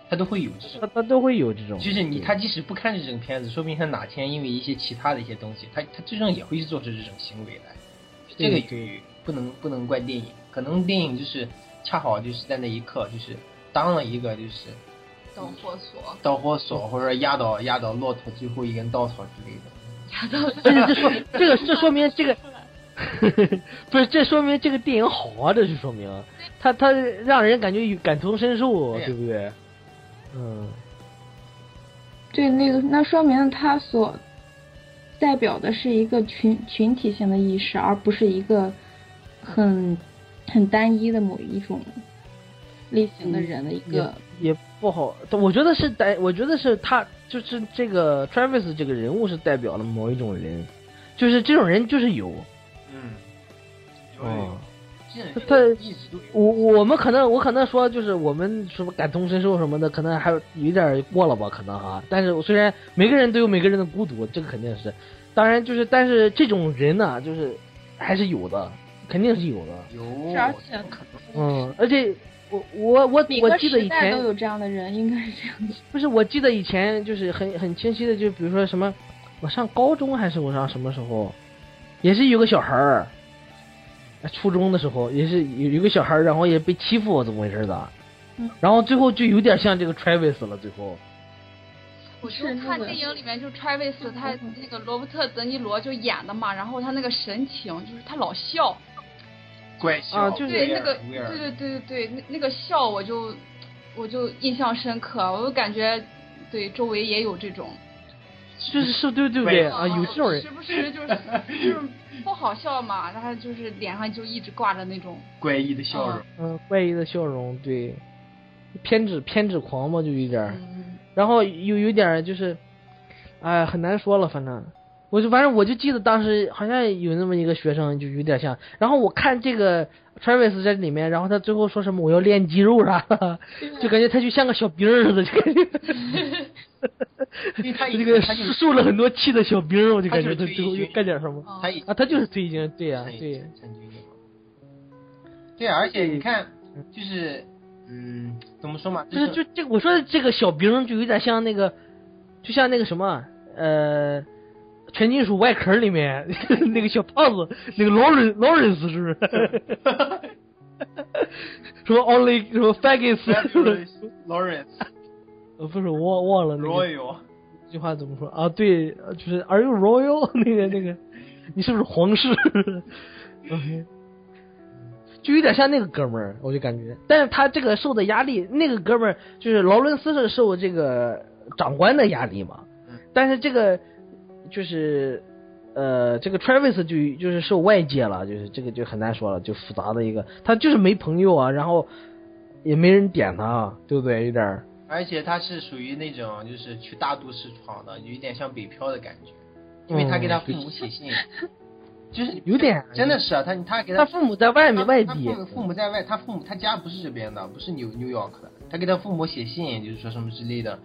他都会有这他种。他都会有这种。就是你，他即使不看这种片子，说不定他哪天因为一些其他的一些东西，他他最终也会做出这种行为来。这个对不能不能怪电影，可能电影就是恰好就是在那一刻就是当了一个就是导火索，导火索，或者说压倒压倒骆驼最后一根稻草之类的。压倒这说这个这说明这个，*laughs* 不是这说明这个电影好啊，这就说明。他他让人感觉有感同身受，对对不对？嗯，对，那个那说明他所代表的是一个群群体性的意识，而不是一个很很单一的某一种类型的人的一个。也不好，我觉得是代，我觉得是他就是这个 Travis 这个人物是代表了某一种人，就是这种人就是有，嗯，哦。他一直都有。我我们可能我可能说就是我们什么感同身受什么的，可能还有点过了吧，可能哈。但是虽然每个人都有每个人的孤独，这个肯定是，当然就是但是这种人呢，就是还是有的，肯定是有的。有，是而且可能嗯，而且我我我我记得以前都有这样的人，应该是这样的。不是，我记得以前就是很很清晰的，就比如说什么，我上高中还是我上什么时候，也是有个小孩儿，呃初中的时候也是有有个小孩儿，然后也被欺负，怎么回事的？嗯然后最后就有点像这个 Travis 了，最后。我就看电影里面就 Travis 他那个罗伯特德尼罗就演的嘛，然后他那个神情就是他老笑，怪笑啊就是对那个对对对对对，那那个笑我就我就印象深刻，我就感觉对周围也有这种，就是是对对不对啊？有这种人时，不时就是就是不好笑嘛，然后就是脸上就一直挂着那种，怪异的笑容。嗯，怪异的笑容，对，偏执偏执狂嘛，就有点然后有有点儿就是，哎，很难说了，反正，我就反正我就记得当时好像有那么一个学生，就有点像。然后我看这个 Travis 在里面，然后他最后说什么我要练肌肉啥的，就感觉他就像个小兵儿似的，就感觉，因为他这个受了很多气的小兵儿，我就感觉他最后就干点什么啊，他就是退役，对呀、参与对。对啊，而且你看，就是嗯，怎么说嘛？就是就这个我说的这个小兵就有点像那个，就像那个什么呃。全金属外壳里面那个小胖子，那个劳伦劳伦斯是不是？*laughs* 什么 only 什么 faggots？Lawrence 呃，不是我忘忘了那个 Royal 这句话怎么说啊？对，呃就是 Are you royal？*laughs* 那个那个，你是不是皇室？OK，就有点像那个哥们儿，我就感觉，但是他这个受的压力，那个哥们儿就是劳伦斯是受这个长官的压力嘛嗯，但是这个就是。呃，这个 Travis 就就是受外界了，就是这个就很难说了，就复杂的一个，他就是没朋友啊，然后也没人点他，对不对？有点儿而且他是属于那种就是去大都市闯的，有一点像北漂的感觉，因为他给他父母写信，就是有点真的是啊，他他给他父母在外面外地他父，母在外，他父母他家不是这边的，不是纽 New York 的，他给他父母写信，就是说什么之类的，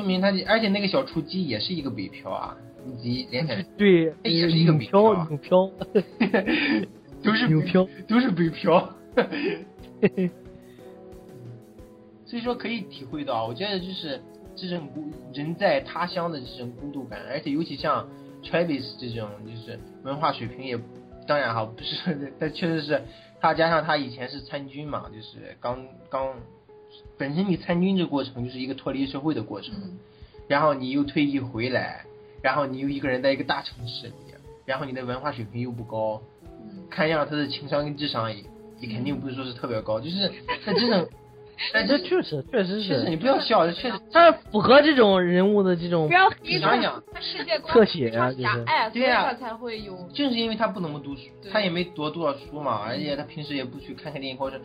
说明他而且那个小雏鸡也是一个北漂啊，你自己联想，对，也是一个北纽漂，漂 *laughs* 纽漂，都是北漂，都是北漂。所以说可以体会到，我觉得就是这种孤人在他乡的这种孤独感，而且尤其像 Travis 这种，就是文化水平也，当然哈不是，*laughs* 但确实是他加上他以前是参军嘛，就是刚刚本身你参军这个过程就是一个脱离社会的过程，嗯。然后你又退役回来，然后你又一个人在一个大城市里，然后你的文化水平又不高，嗯。看样他的情商跟智商也也肯定不是说是特别高，就是他这种，*laughs* 但这确实确实确实你，不要笑，这确实 *laughs* 他符合这种人物的这种不要你想想，他世界观特写对啊他才会有正是因为他不怎么读书，他也没读多少书嘛，而且他平时也不去看看电影，或者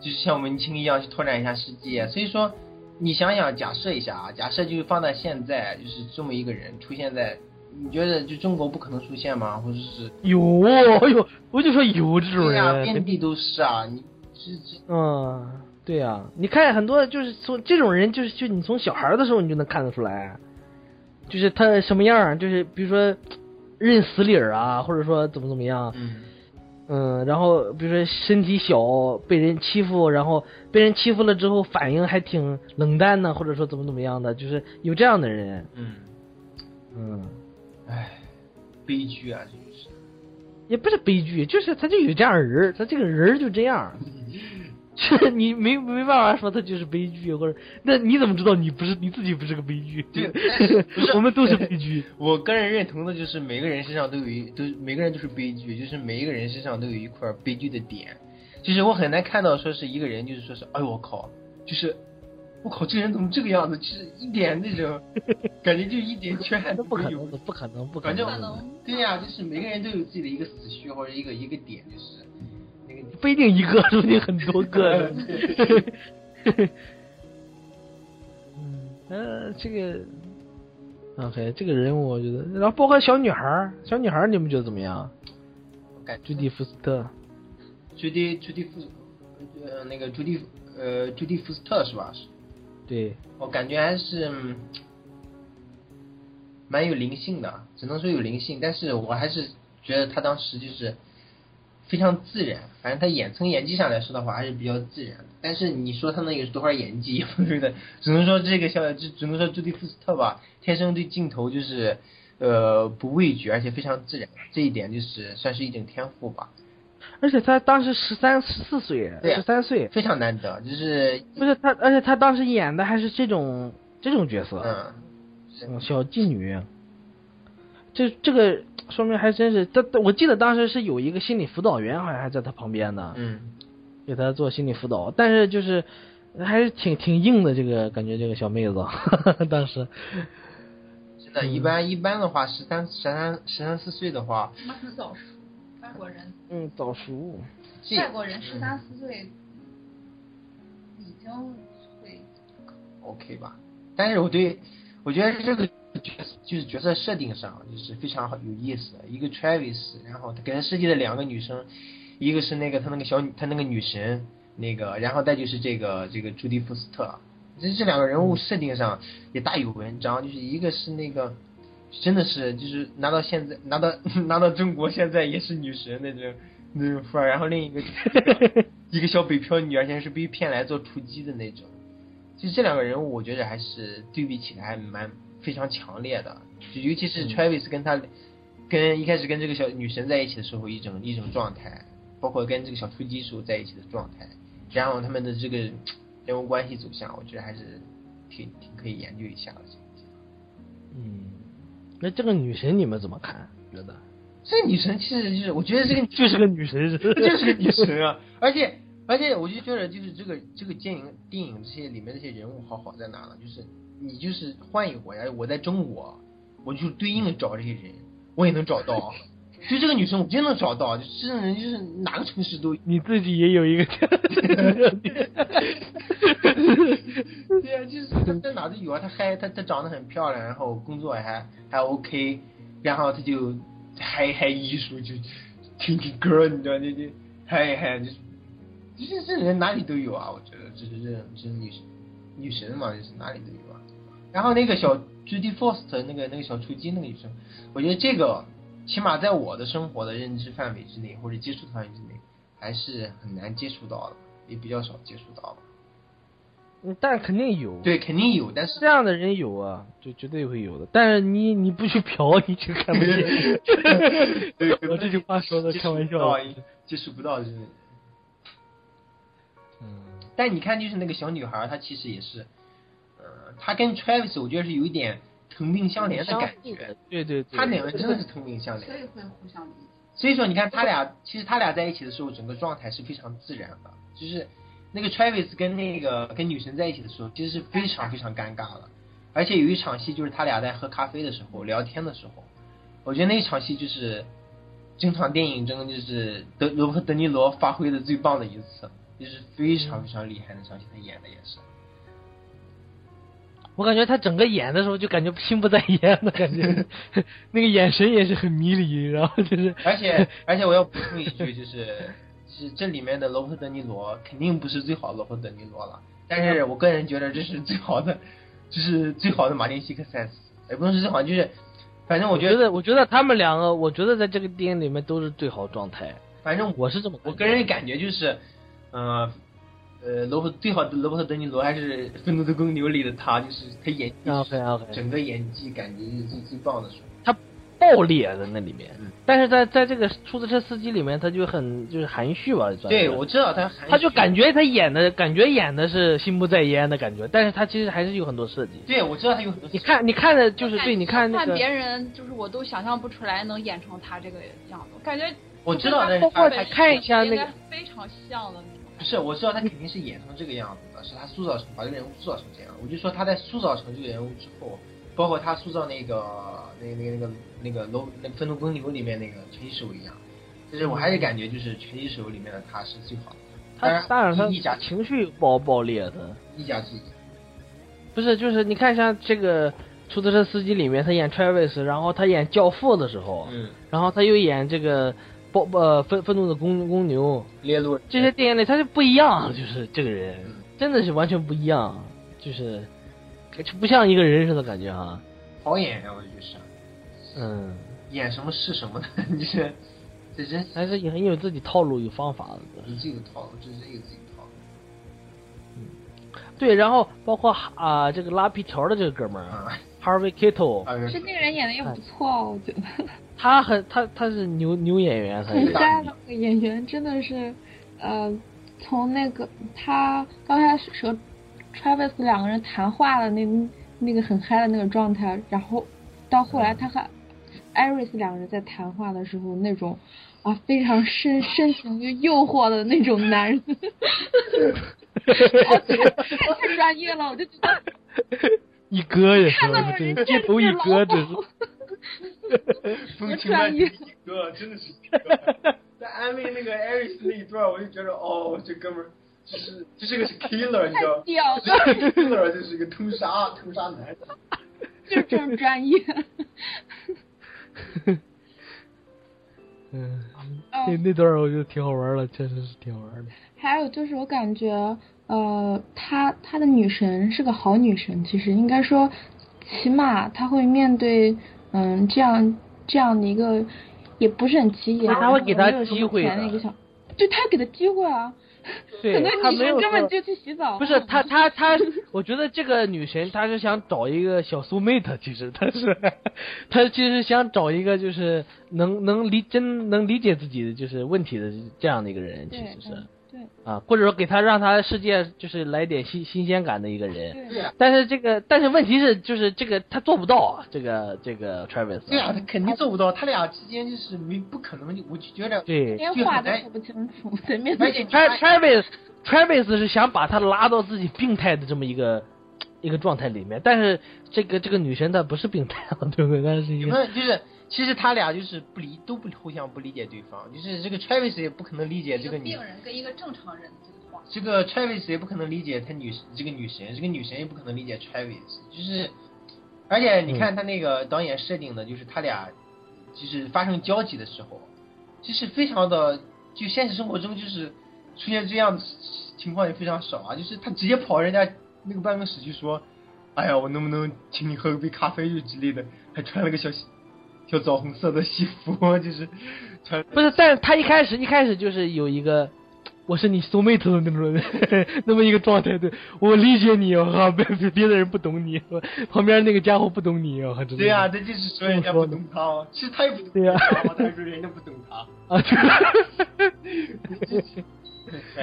就是像文青一样去拓展一下世界，所以说你想想，假设一下啊，假设就是放在现在，就是这么一个人出现在，你觉得就中国不可能出现吗？或者是有哎呦，我就说有这种对呀、人，遍地都是啊！你这这嗯，对呀、你看很多就是从这种人，就是就你从小孩的时候你就能看得出来，就是他什么样儿，就是比如说认死理儿啊，或者说怎么怎么样，嗯嗯，然后比如说身体小被人欺负，然后被人欺负了之后反应还挺冷淡的，或者说怎么怎么样的，就是有这样的人，嗯，嗯，唉，悲剧啊，这就是。也不是悲剧，就是他就有这样人，他这个人就这样。*laughs* 是你没没办法说他就是悲剧，或者那你怎么知道你不是你自己不是个悲剧？对 *laughs* 不是我们都是悲剧。*laughs* 我个人认同的就是每个人身上都有一都每个人都是悲剧，就是每一个人身上都有一块悲剧的点。就是我很难看到说是一个人就是说是哎呦我靠，就是我靠这个人怎么这个样子，就是一点那种 *laughs* 感觉就一点缺憾那都没有不可能，不可能，不可反正能，对呀、就是每个人都有自己的一个死穴或者一个一个点，就是那个不一定一个，说不定很多个。嗯，呃，这个，OK，这个人物我觉得，然后包括小女孩儿，小女孩儿你们觉得怎么样？我感朱迪福斯特，朱迪朱迪福呃那个朱迪呃朱迪福斯特是吧？是对，我感觉还是嗯蛮有灵性的，只能说有灵性，但是我还是觉得他当时就是非常自然，反正他演从演技上来说的话还是比较自然的。但是你说他能有多少演技，*laughs* 不对的，只能说这个小只只能说朱迪福斯特吧，天生对镜头就是呃不畏惧，而且非常自然，这一点就是算是一种天赋吧，而且他当时十三十四岁，十三岁，非常难得，就是不是他，而且他当时演的还是这种这种角色，嗯。嗯，小妓女，这这个说明还真是，他我记得当时是有一个心理辅导员，好像还在他旁边呢，嗯，给他做心理辅导，但是就是还是挺挺硬的，这个感觉这个小妹子，*laughs* 当时，真的，一般一般的话，十三十三十三四岁的话，他很早熟，外国人。嗯，早熟，外国人十三四岁已经会 OK 吧。但是我对，我觉得这个角就是角色设定上就是非常好有意思。一个 Travis，然后他给他设计的两个女生，一个是那个他那个小女他那个女神那个，然后再就是这个这个朱迪福斯特。这这两个人物设定上也大有文章，就是一个是那个。真的是，就是拿到现在，拿到 *laughs* 拿到中国现在也是女神那种那种范儿，然后另一个 *laughs* 一个小北漂女，而且是被骗来做雏妓的那种。其实这两个人物，我觉得还是对比起来还蛮非常强烈的，就尤其是 Travis 跟他跟一开始跟这个小女神在一起的时候一种一种状态，包括跟这个小突击时候在一起的状态，然后他们的这个人物关系走向，我觉得还是挺挺可以研究一下的。嗯，那这个女神你们怎么看？觉得这个女神其实就是，我觉得这个就是个女神，*laughs* 就是个女神啊！*laughs* 而且而且，我就觉得就是这个这个电影电影这些里面这些人物好好在哪呢？就是你就是换一个国家，我在中国，我就对应的找这些人，我也能找到。*laughs* 就这个女生，我真能找到，就这种人就是哪个城市都。你自己也有一个，*laughs* 对呀、就是她在哪都有啊。她嗨她她长得很漂亮，然后工作还还 OK，然后她就嗨嗨艺术，就听听歌，你知道，就就还还就是就是这人哪里都有啊。我觉得就是这这是女神女神嘛，就是哪里都有啊。然后那个小 Judy Foster 那个那个小雏鸡那个女生，我觉得这个起码在我的生活的认知范围之内，或者接触范围之内，还是很难接触到的，也比较少接触到的。嗯但肯定有，对，肯定有，但是这样的人有啊，就绝对会有的。但是你你不去嫖，你就看不见。*laughs* 我这句话说的开玩笑的。接触不到，就是。嗯，但你看，就是那个小女孩，她其实也是，呃，她跟 Travis 我觉得是有一点同病相怜的感觉。对对对，他两个真的是同病相怜。所以会互相理解。所以说，你看他俩，其实他俩在一起的时候，整个状态是非常自然的。就是那个 Travis 跟那个跟女神在一起的时候，其实是非常非常尴尬的。而且有一场戏，就是他俩在喝咖啡的时候聊天的时候，我觉得那一场戏就是整场电影中就是德罗伯特·德尼罗发挥的最棒的一次，就是非常非常厉害的那场戏，他演的也是。我感觉他整个演的时候就感觉心不在焉的感觉，*laughs* 那个眼神也是很迷离，然后就是，而且而且我要补充一句，就是是这里面的罗伯特·德尼罗肯定不是最好的罗伯特·德尼罗了，但是我个人觉得这是最好的，这是最好的马丁·西克塞斯，也不能是最好，就是反正我觉得，我觉得我觉得他们两个，我觉得在这个电影里面都是最好状态，反正我是这么我个人感觉就是，呃。呃，罗伯最好的罗伯特·德尼罗还是《愤怒的公牛》里的他，就是他演技 OK OK，整个演技感觉是最最棒的时候。爆裂的那里面嗯，但是在在这个出租车司机里面，他就很就是含蓄吧，对，我知道他还他就感觉他演的感觉演的是心不在焉的感觉，但是他其实还是有很多设计。对，我知道他有很多。你看，你看的就是对，你看那个，看别人，就是我都想象不出来能演成他这个样子，我感觉我知道，但是跟他他包括看一下那个非常像的那种。不是，我知道他肯定是演成这个样子的，是他塑造成把这个人物塑造成这样。我就说他在塑造成这个人物之后，包括他塑造那个那个那个那个那个楼那个愤怒公牛里面那个拳击手一样，就是我还是感觉就是拳击手里面的他是最好的。他当然他一家情绪爆爆裂的，一家之言。不是就是你看像这个出租车司机里面，他演 Travis，然后他演教父的时候，嗯，然后他又演这个暴呃愤愤怒的公公牛，猎鹿这些电影里他就不一样，就是这个人真的是完全不一样，就是就不像一个人似的感觉啊，好演呀，我就是嗯，演什么是什么的，*laughs* 就是这人还是也很有自己套路有方法的。有这个套路，这是这个自己套路对，然后包括啊、这个拉皮条的这个哥们儿啊。Harvey Keitel，啊是那个人演的也不错，哦我觉得。他很他他是牛牛演员，他是很瞎的那个演员真的是，呃，从那个他刚开始和 Travis 两个人谈话的那那个很嗨的那个状态，然后到后来他和 Iris 两个人在谈话的时候那种啊非常深深情又诱惑的那种男人，哦，太太太专业了，我就觉得 *laughs* 一哥也是看到，人这真街头一哥，这是。风情专业万种一哥，真的是。在安慰那个艾瑞斯那一段，我就觉得哦，这哥们儿就是这是个 killer，你知道吗？太屌了，这是个 killer，这是一个通杀通杀男。就是这种专业。*laughs* 嗯，哦那那段我觉得挺好玩的，确实是挺好玩的。还有就是，我感觉，呃，她她的女神是个好女神，其实应该说，起码她会面对，嗯，这样这样的一个，也不是很起眼，他会给她没有什么机会的钱一个小，对，她给他机会啊，对很多女她没有说神根本就去洗澡，不是他，他他，我觉得这个女神她是想找一个小苏妹的，其实她是，她其实想找一个就是能能理真能理解自己的就是问题的这样的一个人，其实是嗯对啊，或者说给他让他世界就是来点新新鲜感的一个人。对，但是这个，但是问题是，就是这个他做不到啊，这个这个 Travis。对啊，他肯定做不到，他俩之间就是没不可能，我就觉得对连话都说不清楚，谁面对而且 Tra-，Travis Travis 是想把他拉到自己病态的这么一个一个状态里面，但是这个这个女生她不是病态啊，对不对？但是一有个就是其实他俩就是不理都不互相不理解对方，就是这个 Travis 也不可能理解这个女病人跟一个正常人的这个话，这个 Travis 也不可能理解他女这个女神，这个女神也不可能理解 Travis，就是，而且你看他那个导演设定的，就是他俩就是发生交集的时候，就是非常的，就现实生活中就是出现这样的情况也非常少啊，就是他直接跑人家那个办公室去说，哎呀，我能不能请你喝杯咖啡之类的，还穿了个小小枣红色的西服，就是穿不是？但是他一开始一开始就是有一个。我是你 soul mate 的那种 *laughs* 那么一个状态，对我理解你哦，哈，别 *laughs* 别别的人不懂你，旁边那个家伙不懂你哦，还真的对呀、这就是说人家不懂他哦，其实他也不懂对呀他哦，但是人家不懂他。啊，太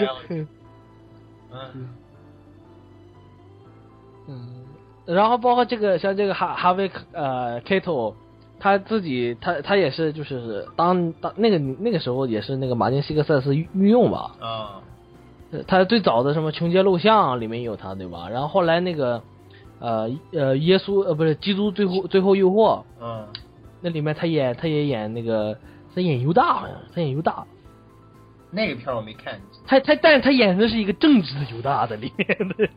了 *laughs* 嗯，嗯，然后包括这个像这个哈哈维呃 Kato，他自己他他也是就是当当那个那个时候也是那个马丁西克塞斯御御用吧，啊，呃他最早的什么穷街录像里面有他对吧？然后后来那个呃呃耶稣呃不是基督最后最后诱惑。嗯，那里面他演他也演那个他演犹大好像他演犹大，那个片儿我没看。他他，但是他演的是一个正直的犹大的里面的，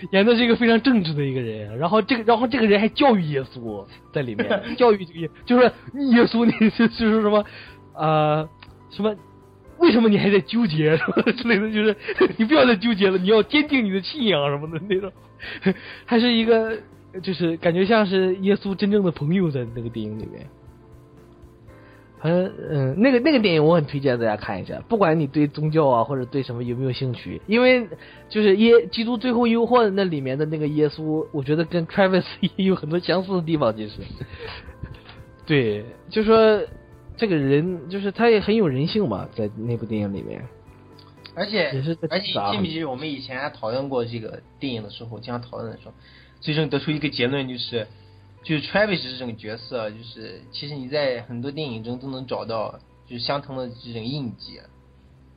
*laughs* 演的是一个非常正直的一个人。然后这个，然后这个人还教育耶稣在里面，*laughs* 教育这个，就是耶稣，你就就是什么呃什么。为什么你还在纠结什么之类的？就是 *laughs* 你不要再纠结了，你要坚定你的信仰什么的那种。还是一个，就是感觉像是耶稣真正的朋友在那个电影里面。反正嗯，那个那个电影我很推荐大家看一下，不管你对宗教啊或者对什么有没有兴趣，因为就是耶基督最后诱惑那里面的那个耶稣，我觉得跟 *laughs* Travis 也有很多相似的地方，其实。对，就说。这个人就是他也很有人性嘛，在那部电影里面，而且而且记不记得我们以前还讨论过这个电影的时候，经常讨论的时候，最终得出一个结论就是，就是 Travis 这种角色，就是其实你在很多电影中都能找到就是相同的这种印记，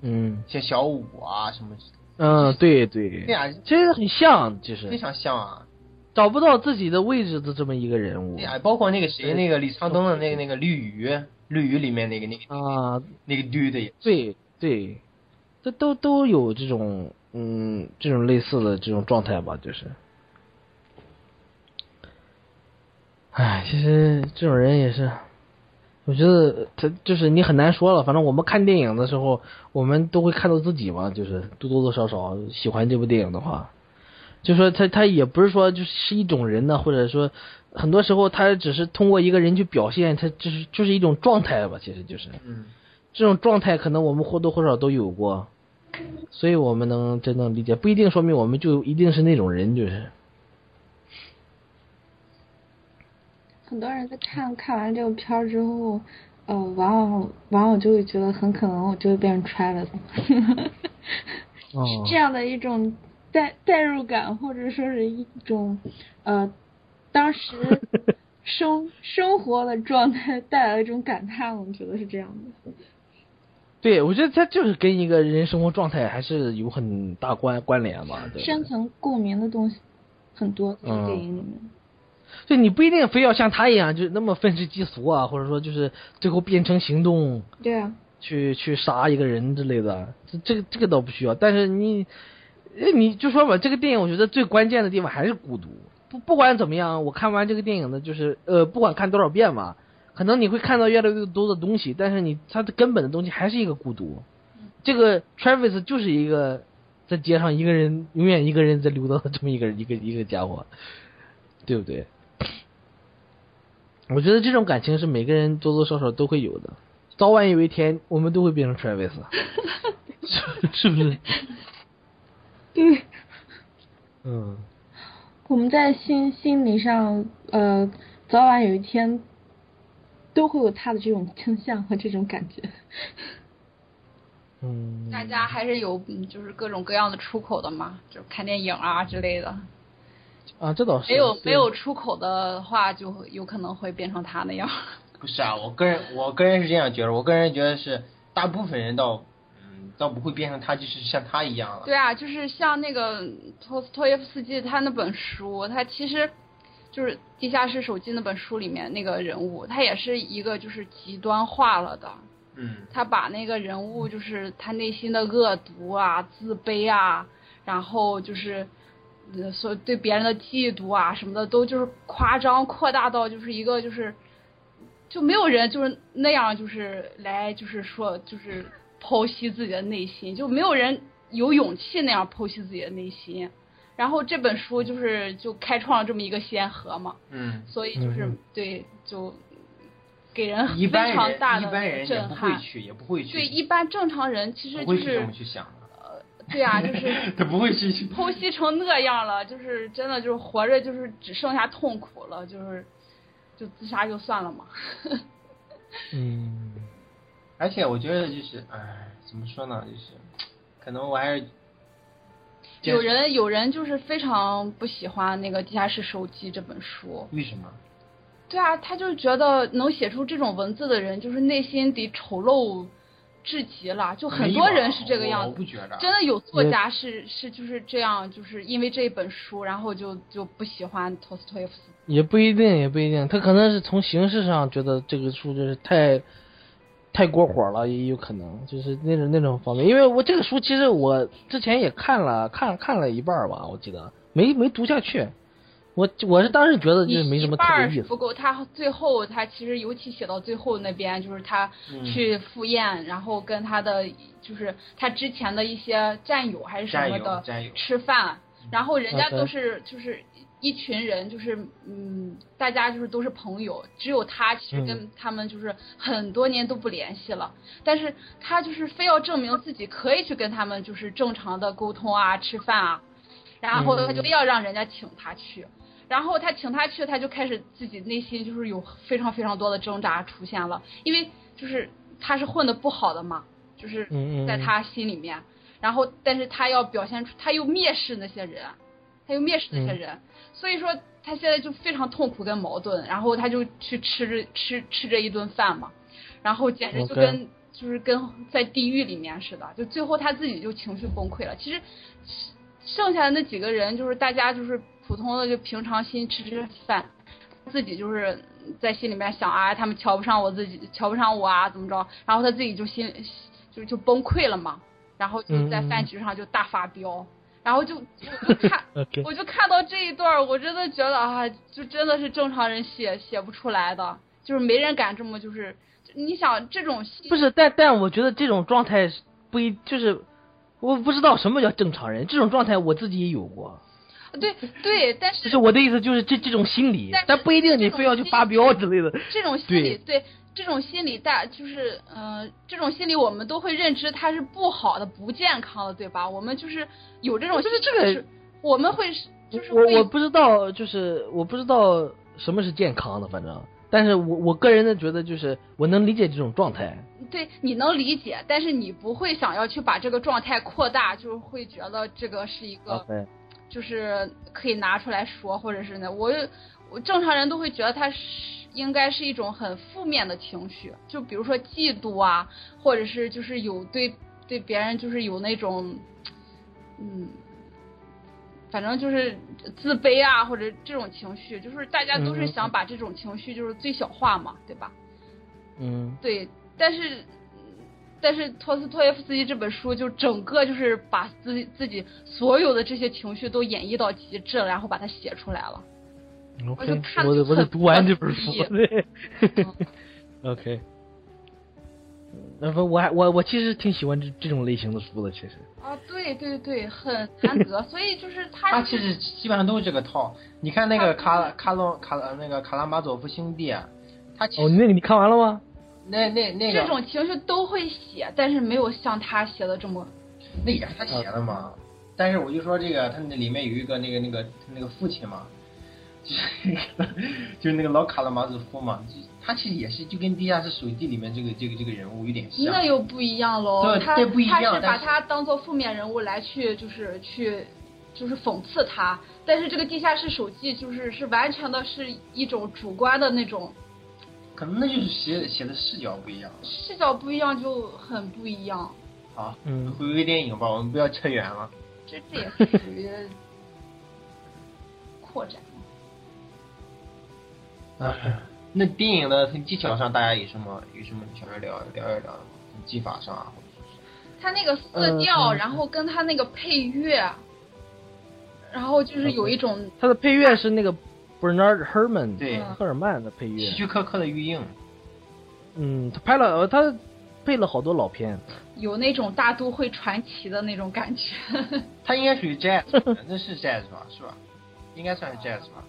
嗯，像小五啊什么，嗯，对对，对啊，其实很像，其实。非常像啊，找不到自己的位置的这么一个人物，对啊，包括那个谁，那个李沧东的那个那个绿鱼。绿鱼里面那个那个啊，那个绿的也对对，这都都有这种嗯这种类似的这种状态吧，就是，唉，其实这种人也是，我觉得他就是你很难说了。反正我们看电影的时候，我们都会看到自己嘛，就是多多少少喜欢这部电影的话，就说他他也不是说就是一种人呢，或者说。很多时候，他只是通过一个人去表现，他就是就是一种状态吧，其实就是，嗯，这种状态可能我们或多或少都有过，所以我们能真正理解，不一定说明我们就一定是那种人，就是。很多人在看看完这个片儿之后，呃，往往往往就会觉得很可能我就会变成 Travis，*laughs* 是这样的一种代代入感，或者说是一种呃。当时 *laughs* 生生活的状态带来的一种感叹，我觉得是这样的。对，我觉得他就是跟一个人生活状态还是有很大关关联嘛。对深层共鸣的东西很多，在电影里面。就你不一定非要像他一样，就是那么愤世嫉俗啊，或者说就是最后变成行动。对啊。去去杀一个人之类的，这这个这个倒不需要。但是你，你就说吧，这个电影我觉得最关键的地方还是孤独。不不管怎么样，我看完这个电影呢，就是呃，不管看多少遍吧，可能你会看到越来越多的东西，但是你它的根本的东西还是一个孤独。这个 Travis 就是一个在街上一个人，永远一个人在溜达的这么一个一个一个家伙，对不对？我觉得这种感情是每个人多多少少都会有的，早晚有一天我们都会变成 Travis，*laughs* 是不是？*laughs* 对。嗯。我们在心心理上，呃，早晚有一天都会有他的这种倾向和这种感觉。嗯。大家还是有就是各种各样的出口的嘛，就看电影啊之类的。啊，这倒是。没有没有出口的话，就有可能会变成他那样。*laughs* 不是啊，我个人我个人是这样觉得，我个人觉得是大部分人倒嗯。倒不会变成他，就是像他一样了。对啊，就是像那个托斯托耶夫斯基他那本书，他其实就是《地下室手机》那本书里面那个人物，他也是一个就是极端化了的。嗯。他把那个人物就是他内心的恶毒啊、自卑啊，然后就是所对别人的嫉妒啊什么的，都就是夸张扩大到就是一个就是就没有人就是那样就是来就是说就是。剖析自己的内心，就没有人有勇气那样剖析自己的内心。然后这本书就是就开创了这么一个先河嘛。嗯。所以就是对，就给人非常大的震撼。一般人也不会去，也不会去。对，一般正常人其实就是这么去想的。呃，*laughs* 对啊，就是 *laughs* 他不会去剖析成那样了，就是真的就是活着就是只剩下痛苦了，就是就自杀就算了嘛。嗯。*laughs* 而且我觉得就是，哎，怎么说呢？就是，可能我还是有人有人就是非常不喜欢那个《地下室手记》这本书。为什么？对啊，他就觉得能写出这种文字的人，就是内心得丑陋至极了。就很多人是这个样子。我不觉得。真的有作家是是就是这样，就是因为这一本书，然后就就不喜欢托斯托耶夫斯。也不一定，也不一定，他可能是从形式上觉得这个书就是太。太过火了，也有可能就是那种那种方面。因为我这个书其实我之前也看了看看了一半吧，我记得没没读下去。我我是当时觉得就是没什么特一半别意思儿是不。够，他最后他其实尤其写到最后那边，就是他嗯去赴宴，然后跟他的就是他之前的一些战友还是什么的战友，吃饭，然后人家都是就是一群人，就是嗯，大家就是都是朋友，只有他其实跟他们就是很多年都不联系了，但是他就是非要证明自己可以去跟他们就是正常的沟通啊、吃饭啊，然后他就要让人家请他去。然后他请他去，他就开始自己内心就是有非常非常多的挣扎出现了，因为就是他是混的不好的嘛，就是在他心里面，然后但是他要表现出他又蔑视那些人，他又蔑视那些人，所以说他现在就非常痛苦跟矛盾，然后他就去吃着吃吃这一顿饭嘛，然后简直就跟就是跟在地狱里面似的，就最后他自己就情绪崩溃了。其实剩下的那几个人就是大家就是普通的就平常心吃吃饭，自己就是在心里面想啊，他们瞧不上我自己，瞧不上我啊，怎么着？然后他自己就心就就崩溃了嘛，然后就在饭局上就大发飙，然后就我就看 *laughs* 我就看到这一段，我真的觉得啊，就真的是正常人写写不出来的，就是没人敢这么就是，你想这种戏不是，但但我觉得这种状态不一，就是我不知道什么叫正常人，这种状态我自己也有过。对对，但就是是我的意思就是这这种心理但，但不一定你非要去发飙之类的。这种心理对这种心理大就是呃这种心理我们都会认知它是不好的、不健康的，对吧？我们就是有这种不是这个我们会就是我我不知道，就是我不知道什么是健康的，反正，但是我我个人的觉得就是我能理解这种状态。对你能理解，但是你不会想要去把这个状态扩大，就是会觉得这个是一个。就是可以拿出来说，或者是呢，我我正常人都会觉得它是应该是一种很负面的情绪，就比如说嫉妒啊，或者是就是有对对别人就是有那种，嗯，反正就是自卑啊，或者这种情绪，就是大家都是想把这种情绪就是最小化嘛，对吧？嗯对，但是但是托斯托耶夫斯基这本书就整个就是把自己自己所有的这些情绪都演绎到极致了，然后把它写出来了。我，OK，就看我得我得读完这本书。对，*laughs* OK。*laughs* 那不，我还我我其实挺喜欢这这种类型的书的，其实。啊，对对对，很难得，所以就是 *laughs* 他他其实基本上都是这个套。你看那个卡卡隆卡那个卡拉马佐夫兄弟啊，他其哦，实那个你看完了吗？那那那这种情绪都会写，但是没有像他写的这么。那也是他写的嘛。但是我就说这个，他那里面有一个那个那个那个父亲嘛，就是那个就是那个老卡拉马佐夫嘛，就他其实也是就跟《地下室手记》里面这个这个这个人物有点像。那又不一样喽，他他是把他当做负面人物来去，就是去，就是讽刺他。但是这个地下室手记就是是完全的是一种主观的那种可能那就是写写的视角不一样。视角不一样，就很不一样。好，嗯回归电影吧，我们不要扯远了。这这也是属于 *laughs* 扩展那电影的技巧上，大家有什么有什么想要聊聊一聊的吗？技法上啊，或者是他那个色调，然后跟他那个配乐，然后就是有一种他的配乐是那个 Bernard Herrmann 对嗯赫尔曼的配乐希。区柯克的预映，嗯，他拍了，呃他配了好多老片。有那种大都会传奇的那种感觉。*laughs* 他应该属于 jazz，*laughs* 那是 jazz 吧？是吧？应该算是 jazz 吧？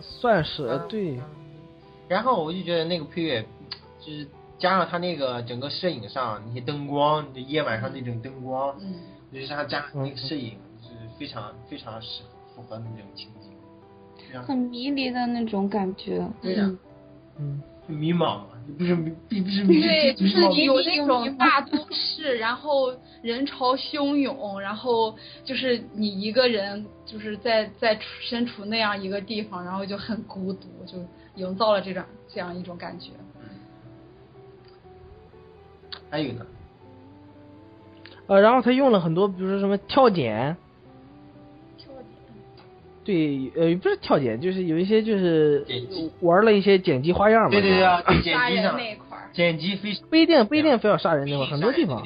算是对，然后我就觉得那个配乐，就是加上他那个整个摄影上那些灯光，就夜晚上那种灯光，嗯，就是他加上那个摄影，是非常非常适符合那种情景，很迷离的那种感觉。对呀、嗯，迷茫嘛，不是迷，*laughs* 并不是迷，对，*laughs* 就是迷茫。有那种大都市，然后人潮汹涌，然后就是你一个人就是在在身处那样一个地方，然后就很孤独，就营造了这种这样一种感觉。还有呢，呃，然后他用了很多，比如说什么跳剪，对，呃，不是跳剪，就是有一些就是玩了一些剪辑花样嘛。对对对啊，杀剪辑上人那一块儿，剪辑非不一定不一定非要杀人那块，很多地方，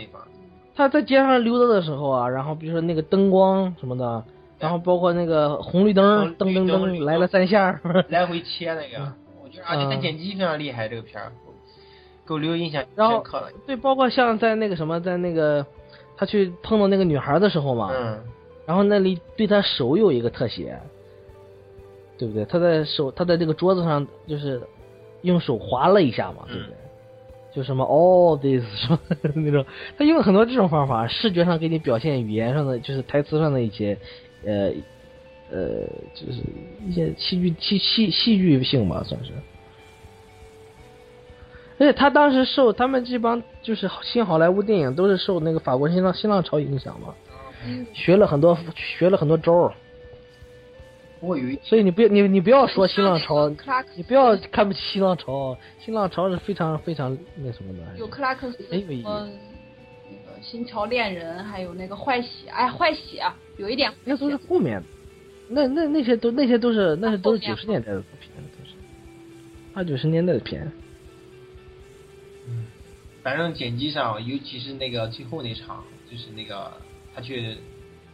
他在街上溜达的时候啊，然后比如说那个灯光什么的，然后包括那个红绿灯，噔噔噔来了三下，*laughs* 来回切那个，我觉得而且他剪辑非常厉害，这个片儿给我留印象然后深刻了。对，包括像在那个什么，在那个他去碰到那个女孩的时候嘛，嗯，然后那里对他手有一个特写，对不对？他在手他在这个桌子上就是用手划了一下嘛，对不对？就什么 all this 什么 *laughs* 那种，他用了很多这种方法，视觉上给你表现语言上的，就是台词上的一些，呃呃，就是一些戏剧戏戏戏剧性吧，算是。而且他当时受他们这帮就是新好莱坞电影都是受那个法国新浪新浪潮影响嘛，学了很多学了很多招儿，不过有一所以你不要你你不要说新浪潮，你不要看不起新浪潮，新浪潮是非常非常那什么的。有克拉克斯，嗯，那个新桥恋人，还有那个坏血，哎，坏血啊，有一点那都是后面，那那那些都那些都是那些都是九十年代的片，都是。八九十年代的片。反正剪辑上，尤其是那个最后那场，就是那个他去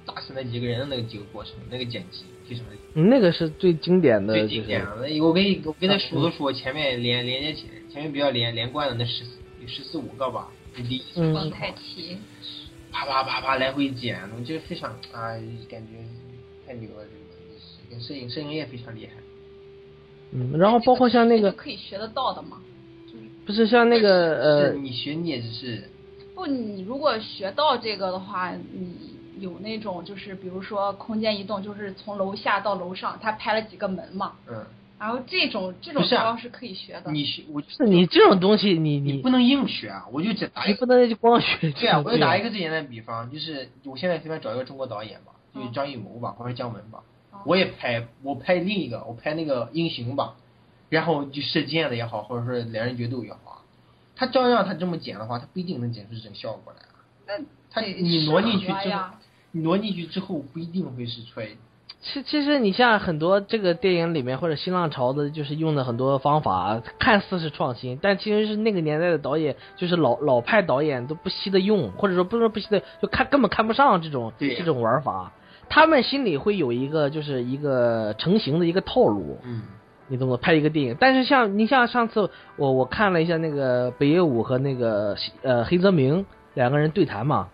打死那几个人的那个几个过程，那个剪辑非常的嗯那个是最经典的，最经典的。我跟你我跟他数了数，前面连连接起前面比较连连贯的那十四有十四五个吧，就第一嗯蒙太奇，啪啪啪啪来回剪，我觉得非常啊，感觉太牛了，这个摄影摄影也非常厉害。嗯，然后包括像那个可以学得到的嘛。不是像那个呃你学你也只是不，你如果学到这个的话，你有那种就是比如说空间移动，就是从楼下到楼上，他拍了几个门嘛，嗯，然后这种这种不是啊招是可以学的。你学我是你这种东西你你你不能硬学啊，我就只打一个你不能就光学对啊，我就打一个个最简单的比方，就是我现在随便找一个中国导演吧，就是嗯张艺谋吧，或者姜文吧，哦。我也拍，我拍另一个，我拍那个英雄吧，然后就射箭的也好，或者说两人决斗也好啊，他照样他这么剪的话，他不一定能剪出这种效果来啊。那他你挪进去之后你挪进去之后不一定会是出来。其其实你像很多这个电影里面或者新浪潮的，就是用的很多方法，看似是创新，但其实是那个年代的导演，就是老老派导演都不惜的用，或者说不是说不惜的，就看根本看不上这种这种玩法。他们心里会有一个就是一个成型的一个套路，嗯，你懂不？拍一个电影，但是像你像上次我我看了一下那个北野武和那个呃黑泽明两个人对谈嘛，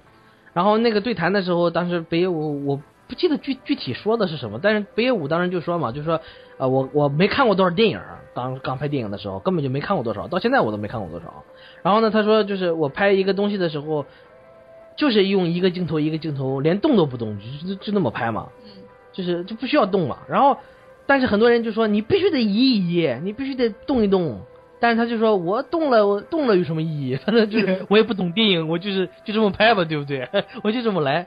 然后那个对谈的时候，当时北野武我不记得具具体说的是什么，但是北野武当时就说嘛，就说呃我我没看过多少电影，刚刚拍电影的时候根本就没看过多少，到现在我都没看过多少。然后呢，他说就是我拍一个东西的时候，就是用一个镜头一个镜头连动都不动，就就就那么拍嘛。嗯，就是就不需要动嘛。然后，但是很多人就说你必须得移一移，你必须得动一动。但是他就说我动了，我动了有什么意义？反正就是 *laughs* 我也不懂电影，我就是就这么拍吧，对不对？*laughs* 我就这么来。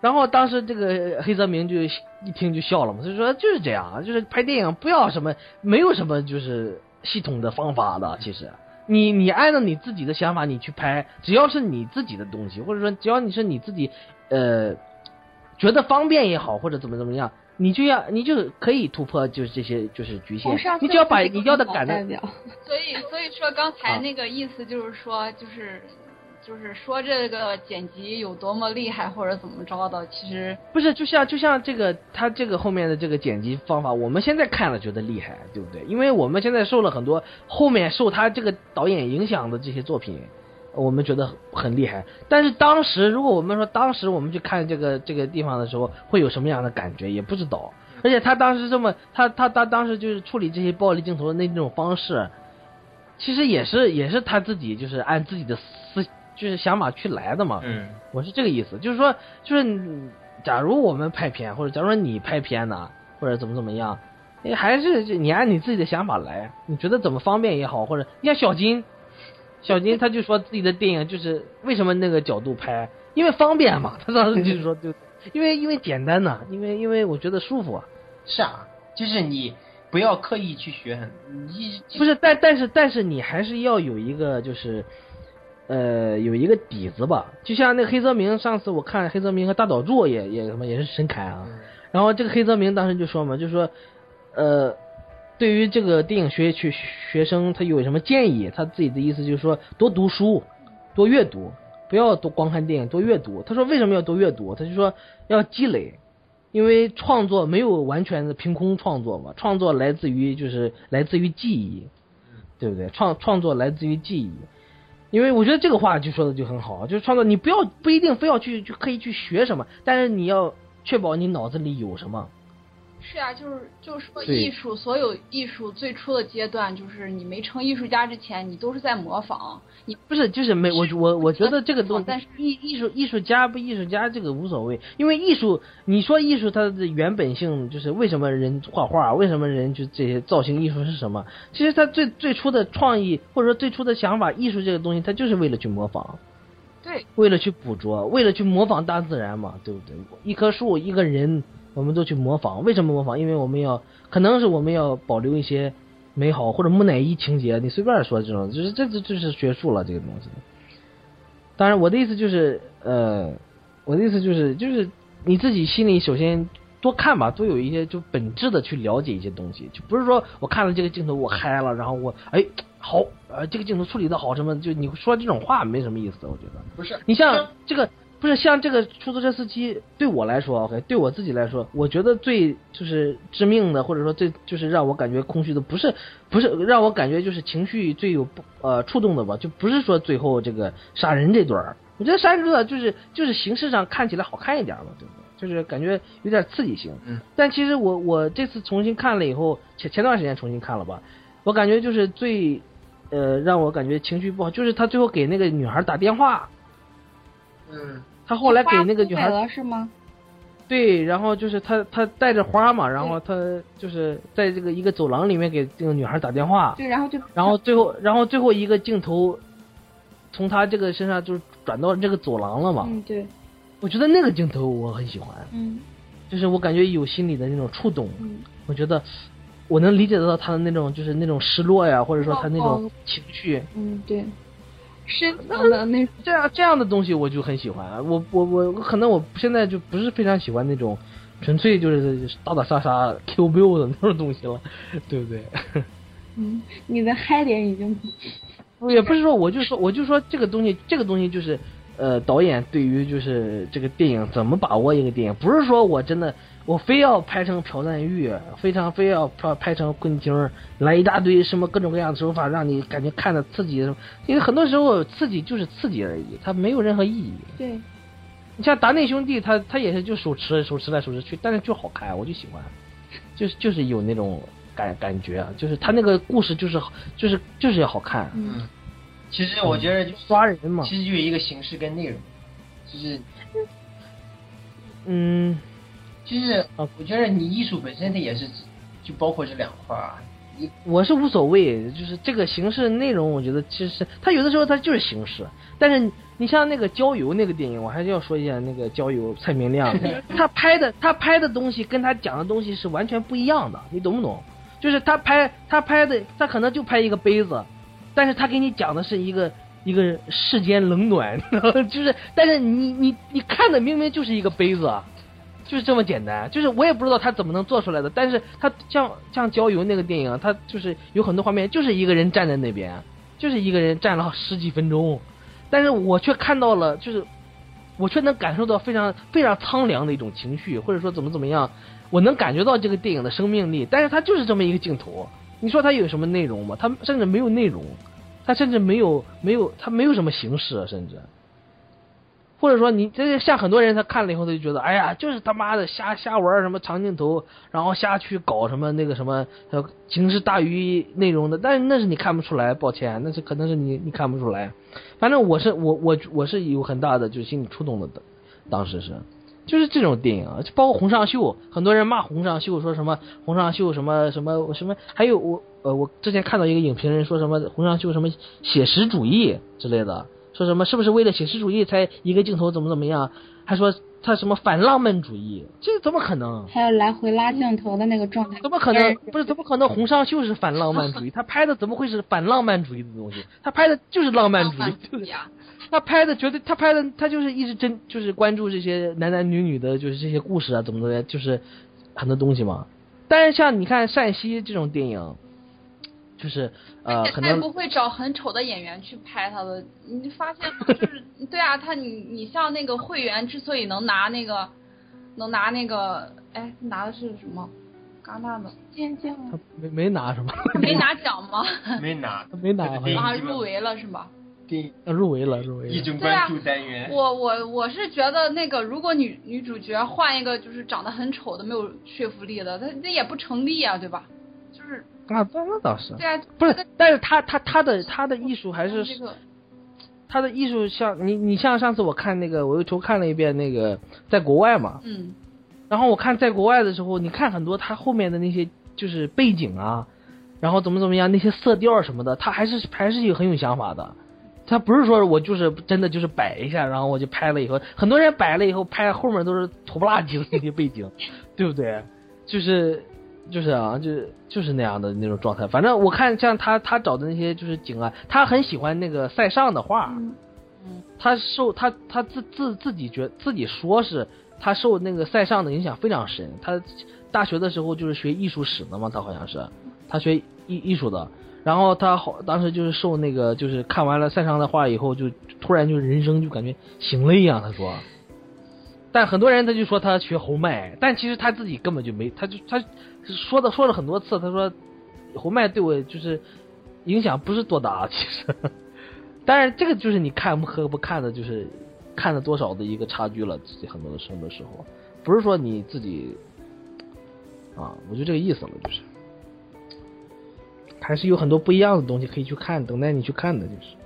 然后当时这个黑泽明就一听就笑了嘛，他就说就是这样，就是拍电影不要什么，没有什么就是系统的方法的，其实。你你按照你自己的想法你去拍，只要是你自己的东西，或者说只要你是你自己呃觉得方便也好，或者怎么怎么样，你就要你就可以突破就是这些就是局限你只要把你要的赶的代表，*laughs* 所以所以说刚啊才那个意思就是说，就是就是说这个剪辑有多么厉害或者怎么着的，其实不是，就像就像这个他这个后面的这个剪辑方法，我们现在看了觉得厉害，对不对？因为我们现在受了很多后面受他这个导演影响的这些作品，我们觉得很厉害。但是当时如果我们说当时我们去看这个这个地方的时候，会有什么样的感觉，也不知道。而且他当时这么他他他当时就是处理这些暴力镜头的那种方式，其实也是也是他自己就是按自己的思就是想法去来的嘛。嗯，我是这个意思，就是说，就是假如我们拍片，或者假如说你拍片呢，或者怎么怎么样，你还是你按你自己的想法来，你觉得怎么方便也好，或者你像小金，小金他就说自己的电影就是为什么那个角度拍，因为方便嘛，*laughs* 他当时就是说就因为因为简单呐、因为因为我觉得舒服啊，是啊，就是你不要刻意去学很，你不是，但但是但是你还是要有一个就是。呃，有一个底子吧，就像那个黑泽明，上次我看黑泽明和大岛渚也也什么也是神侃啊，然后这个黑泽明当时就说嘛，就说，呃，对于这个电影学学学生，他有什么建议？他自己的意思就是说，多读书，多阅读，不要多光看电影，多阅读。他说为什么要多阅读？他就说要积累，因为创作没有完全的凭空创作嘛，创作来自于就是来自于记忆，对不对？创创作来自于记忆。因为我觉得这个话就说的就很好，就是创作你不要不一定非要去去刻意去学什么，但是你要确保你脑子里有什么。是啊，就是就是说，艺术所有艺术最初的阶段，就是你没成艺术家之前，你都是在模仿。你不是，就是没我我我觉得这个东西，但是艺艺术艺术家不艺术家这个无所谓，因为艺术你说艺术它的原本性就是为什么人画画，为什么人就这些造型艺术是什么？其实它最最初的创意或者说最初的想法，艺术这个东西它就是为了去模仿，对为了去捕捉，为了去模仿大自然嘛，对不对？一棵树，一个人，我们都去模仿，为什么模仿？因为我们要可能是我们要保留一些美好或者木乃伊情节，你随便说这种，就是这这就是学术了这个东西。当然，我的意思就是，呃，我的意思就是，就是你自己心里首先多看吧，多有一些就本质的去了解一些东西，就不是说我看了这个镜头我嗨了，然后我哎好，呃这个镜头处理的好什么，就你说这种话没什么意思，我觉得。不是你像这个不是像这个出租车司机，对我来说，OK，对我自己来说，我觉得最就是致命的，或者说最就是让我感觉空虚的，不是不是让我感觉就是情绪最有不呃触动的吧，就不是说最后这个杀人这段儿，我觉得杀人这段就是就是形式上看起来好看一点嘛，对不对？就是感觉有点刺激性。嗯。但其实我我这次重新看了以后，前前段时间重新看了吧，我感觉就是最呃让我感觉情绪不好，就是他最后给那个女孩打电话。嗯。他后来给那个女孩了是吗？对，然后就是他他带着花嘛，然后他就是在这个一个走廊里面给这个女孩打电话，对，然后就然后最后然后最后一个镜头从他这个身上就是转到这个走廊了嘛，嗯对，我觉得那个镜头我很喜欢，嗯。就是我感觉有心里的那种触动，嗯。我觉得我能理解得到他的那种就是那种失落呀，或者说他那种哦。情绪，嗯对，深层的那这样这样的东西我就很喜欢。我我我可能我现在就不是非常喜欢那种纯粹就是打打杀杀 Q Bill 的那种东西了，对不对？嗯，你的嗨点已经也不是说我就说我就说这个东西这个东西就是呃导演对于就是这个电影怎么把握一个电影，不是说我真的我非要拍成朴赞玉，非常非要拍拍成昆汀，来一大堆什么各种各样的手法，让你感觉看着刺激，因为很多时候刺激就是刺激而已，它没有任何意义。对，你像达内兄弟，他他也是就手持手持来手持去，但是就好看，我就喜欢，就是就是有那种感感觉，啊，就是他那个故事就是就是就是要好看，嗯嗯，其实我觉得就是抓人嘛，其实就一个形式跟内容，就是嗯，就是啊我觉得你艺术本身它也是就包括这两块儿啊，一我是无所谓，就是这个形式内容，我觉得其实他有的时候他就是形式，但是你像那个郊游那个电影，我还是要说一下那个郊游蔡明亮，*laughs* 他拍的他拍的东西跟他讲的东西是完全不一样的，你懂不懂？就是他拍他拍的，他可能就拍一个杯子，但是他给你讲的是一个一个世间冷暖，*laughs* 就是但是你你你看的明明就是一个杯子啊。就是这么简单，就是我也不知道他怎么能做出来的，但是他像像郊游那个电影，他就是有很多画面，就是一个人站在那边，就是一个人站了十几分钟，但是我却看到了，就是我却能感受到非常非常苍凉的一种情绪，或者说怎么怎么样，我能感觉到这个电影的生命力，但是它就是这么一个镜头，你说它有什么内容吗？它甚至没有内容，它甚至没有没有它没有什么形式，甚至。或者说你这像很多人他看了以后他就觉得，哎呀，就是他妈的瞎瞎玩什么长镜头，然后瞎去搞什么那个什么，形式大于内容的，但是那是你看不出来，抱歉，那是可能是你你看不出来。反正我是我我我是有很大的就是心理触动的，当时是，就是这种电影，啊，包括洪尚秀，很多人骂洪尚秀说什么洪尚秀什么什么什么，还有我呃我之前看到一个影评人说什么洪尚秀什么写实主义之类的。说什么是不是为了写实主义才一个镜头怎么怎么样？还说他什么反浪漫主义，这怎么可能？还有来回拉镜头的那个状态，怎么可能？不是怎么可能？洪尚秀是反浪漫主义，他拍的怎么会是反浪漫主义的东西？他拍的就是浪漫主义，就是呀，他拍的绝对，他拍的他就是一直真就是关注这些男男女女的，就是这些故事啊，怎么怎么样，就是很多东西嘛。但是像你看陕西这种电影，就是呃，而且他也可能不会找很丑的演员去拍他的，你发现吗？就是对啊，他你你像那个会员之所以能拿那个能拿那个，哎，拿的是什么？戛纳的尖叫，他没没拿什么，他 *laughs* 没拿奖吗？没拿，他没拿啊，入围了是吧？电影呃入围了，入围了。一种对啊关注单元。我我我是觉得那个，如果女女主角换一个就是长得很丑的、没有说服力的，她那也不成立啊，对吧？那那倒是，对啊，不是，但是他他他的他的艺术还是他的艺术像你你像上次我看那个我又重看了一遍那个在国外嘛，嗯然后我看在国外的时候，你看很多他后面的那些就是背景啊，然后怎么怎么样那些色调什么的，他还是还是有很有想法的。他不是说我就是真的就是摆一下，然后我就拍了以后，很多人摆了以后拍后面都是土不拉几的那些背景，对不对？就是就是啊，就是就是那样的那种状态。反正我看像他他找的那些就是景啊，他很喜欢那个塞尚的画，嗯他受他他自自自己觉自己说是他受那个塞尚的影响非常深。他大学的时候就是学艺术史的嘛，他好像是他学艺艺术的。然后他好当时就是受那个就是看完了塞尚的画以后，就突然就人生就感觉醒了一样。他说，但很多人他就说他学侯麦，但其实他自己根本就没，他就他说的说了很多次，他说侯麦对我就是影响不是多大，其实。当然，这个就是你看不和不看的，就是看了多少的一个差距了。自己很多的生的时候，不是说你自己啊，我就这个意思了，就是还是有很多不一样的东西可以去看，等待你去看的，就是。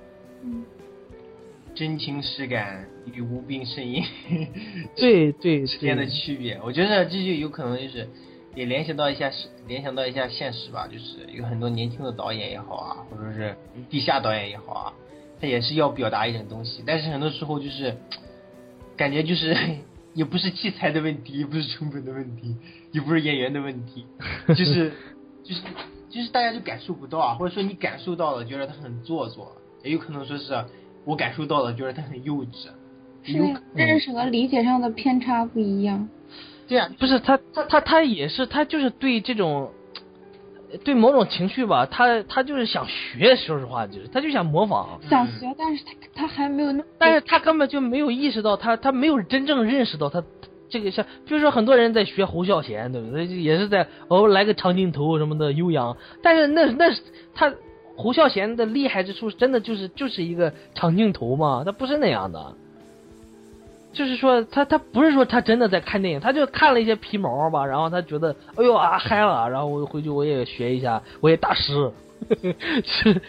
真情实感与无病呻吟。*laughs* 对对之间的，区别，我觉得这就有可能就是也联想到一下联想到一下现实吧，就是有很多年轻的导演也好啊，或者是地下导演也好啊，他也是要表达一种东西，但是很多时候就是感觉就是 *laughs* 也不是器材的问题，也不是成本的问题，也不是演员的问题，就是 *laughs* 就是就是大家就感受不到啊，或者说你感受到了，觉得他很做作，也有可能说是我感受到了，就是他很幼稚，是那个认识和理解上的偏差不一样。对啊，不是他他他他也是他就是对这种。对某种情绪吧，他他就是想学，说实话就是，他就想模仿，想学，但是他他还没有那，但是他根本就没有意识到他，他没有真正认识到他这个像，比如说很多人在学侯孝贤，对不对？也是在哦来个长镜头什么的悠扬，但是那那是他侯孝贤的厉害之处，真的就是就是一个长镜头嘛，他不是那样的。就是说，他他不是说他真的在看电影，他就看了一些皮毛吧，然后他觉得，哎呦啊嗨了，然后我回去我也学一下，我也大师，*laughs* 是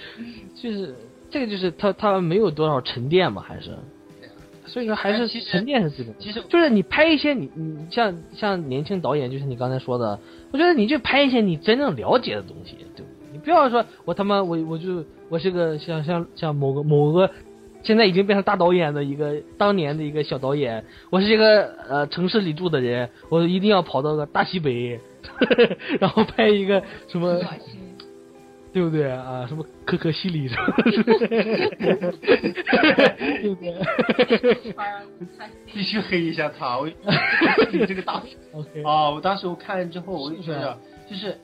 就是这个就是他他没有多少沉淀嘛，还是，所以说还是沉淀是最重要的。其实就是你拍一些你你像像年轻导演，就是你刚才说的，我觉得你就拍一些你真正了解的东西，对不对？你不要说我他妈我我就我是个像像像某个某个。现在已经变成大导演的一个当年的一个小导演，我是一个呃城市里住的人，我一定要跑到个大西北，*laughs* 然后拍一个什么，对不对啊？什么可可西里什么 *laughs* 的，对不对？必须黑一下他，我 *laughs* 你这个大 OK，啊！我当时我看了之后，我就觉是得就是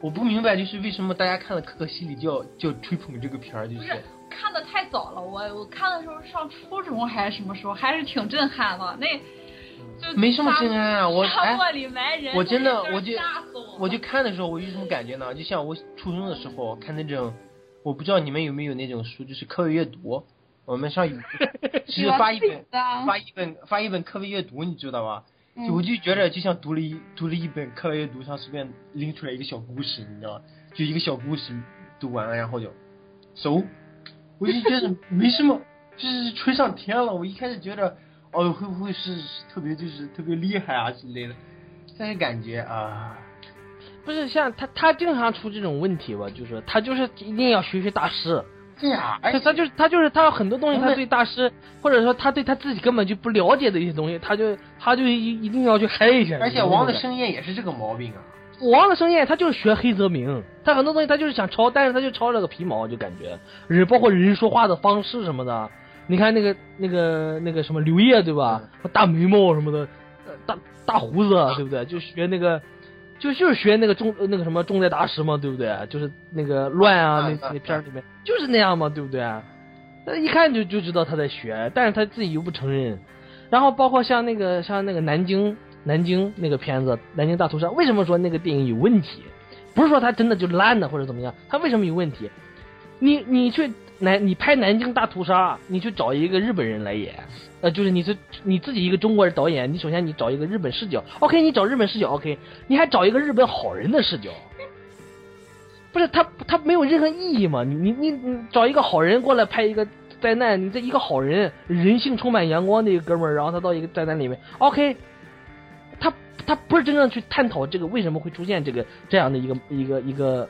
我不明白，就是为什么大家看了《可可西里》就要就要吹捧这个片儿，就是是看的太早了，我我看的时候上初中还是什么时候，还是挺震撼的。那就没什么震撼啊！我哎，沙漠里埋人，我真的我就我就看的时候，我有什么感觉呢？就像我初中的时候看那种，我不知道你们有没有那种书，就是课外阅读。我们上语是 *laughs* 发一本发一本发一本课外阅读，你知道吧？嗯就我就觉得就像读了一读了一本课外阅读上随便拎出来一个小故事，你知道吗？就一个小故事读完了，然后就收。我就觉得 *laughs* 没什么，就是吹上天了。我一开始觉得，哦，会不会是特别就是特别厉害啊之类的，但是感觉啊，不是像他他经常出这种问题吧？就是他就是一定要学学大师，对呀、而且他他就是他就是他有很多东西，他对大师或者说他对他自己根本就不了解的一些东西，他就他就一一定要去嗨一下。而且王的盛宴也是这个毛病啊。王的盛宴，他就是学黑泽明，他很多东西他就是想抄，但是他就抄了个皮毛，就感觉人包括人说话的方式什么的。你看那个那个那个什么刘烨对吧？大眉毛什么的，呃大大胡子对不对？就学那个就就是学那个中呃那个什么中在大师嘛，对不对？就是那个乱啊那那片儿里面就是那样嘛，对不对？那一看就就知道他在学，但是他自己又不承认。然后包括像那个像那个南京南京那个片子《南京大屠杀》，为什么说那个电影有问题？不是说他真的就烂的或者怎么样，他为什么有问题？你你去南你拍南京大屠杀，你去找一个日本人来演，呃，就是你是你自己一个中国人导演，你首先你找一个日本视角，OK，你找日本视角 OK，你还找一个日本好人的视角，不是他他没有任何意义嘛？你你你你找一个好人过来拍一个灾难，你这一个好人人性充满阳光的一个哥们儿，然后他到一个灾难里面，OK，他他不是真正去探讨这个为什么会出现这个这样的一个一个一个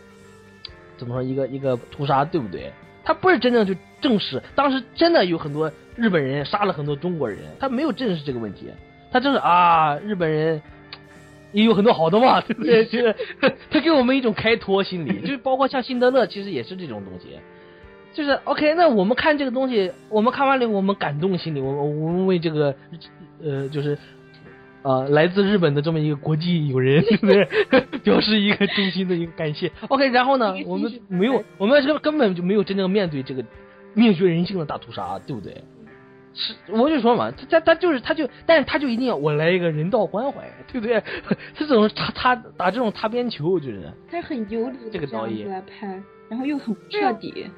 怎么说一个一个屠杀，对不对？他不是真正去正视，当时真的有很多日本人杀了很多中国人，他没有正视这个问题，他就是啊，日本人 *laughs* 也有很多好的嘛，*laughs* 对不对？就是他给我们一种开脱心理，就是包括像辛德勒，其实也是这种东西。就是 OK，那我们看这个东西，我们看完了，我们感动心理，我们我们为这个呃，就是呃，来自日本的这么一个国际友人，对 *laughs* 不对？表示一个衷心的一个感谢。OK，然后呢，我们没有，我们这个根本就没有真正面对这个灭绝人性的大屠杀，对不对？是，我就说嘛，他他他就是他就，但是他就一定要我来一个人道关怀，对不对？*laughs* 这种擦擦打这种擦边球，就是他很有理这个的这样导演来拍，然后又很不彻底。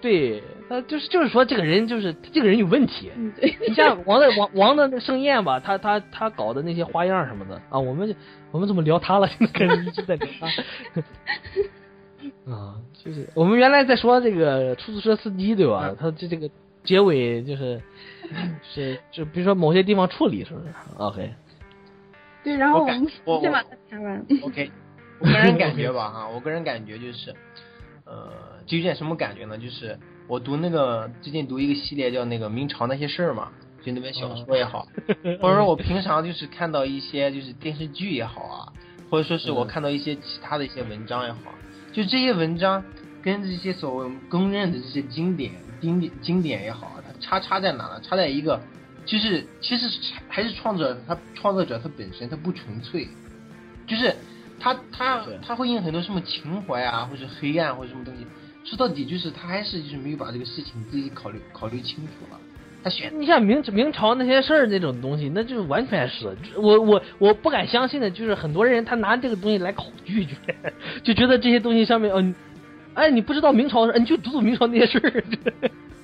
对，他就是就是说这个人就是这个人有问题。嗯，对。你像王的王王的那盛宴吧，他他他搞的那些花样什么的啊，我们我们怎么聊他了？现在开始一直在聊他。*laughs* 啊，就是我们原来在说这个出租车司机对吧？他这这个结尾就是 *laughs* 是就比如说某些地方处理是不是？OK，对，然后我们我先把它填完。OK，我个人感觉吧哈，*laughs* 我个人感觉就是，呃，就有点什么感觉呢？就是我读那个最近读一个系列叫那个明朝那些事儿嘛，就那本小说也好，*laughs* 或者说我平常就是看到一些就是电视剧也好啊，或者说是我看到一些其他的一些文章也好，就这些文章跟这些所谓公认的这些经典经典经典也好，它差差在哪呢？差在一个。就是其实还是创作者他创作者他本身他不纯粹，就是他他他会印很多什么情怀啊，或者黑暗或者什么东西，说到底就是他还是就是没有把这个事情自己考虑考虑清楚了，他选你像明明朝那些事儿那种东西，那就是完全是我我我不敢相信的，就是很多人他拿这个东西来考据，就 *laughs* 就觉得这些东西上面，嗯、哎，你不知道明朝的事，哎你就读读明朝那些事儿。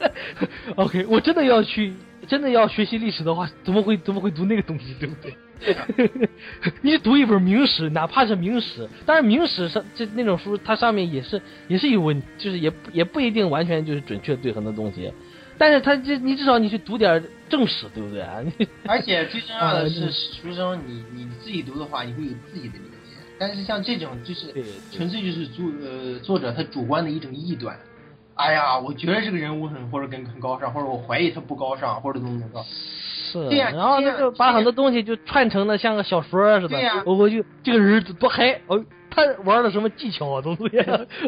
*laughs* OK，我真的要去，真的要学习历史的话，怎么会怎么会读那个东西，对不对？*laughs* 你读一本明史，哪怕是明史，当然明史上这那种书，它上面也是也是有问，就是也也不一定完全就是准确对很多东西，但是他这你至少你去读点正史，对不对啊？*laughs* 而且最重要的啊是，书生你你自己读的话，你会有自己的理解。但是像这种就是对对纯粹就是作呃作者他主观的一种臆断。哎呀，我觉得这个人物很或者跟很高尚，或者我怀疑他不高尚，或者怎么怎么着。是，对呀然后他就把很多东西就串成了像个小说似的。对呀我我就这个人多嗨哦，他玩了什么技巧啊，东西，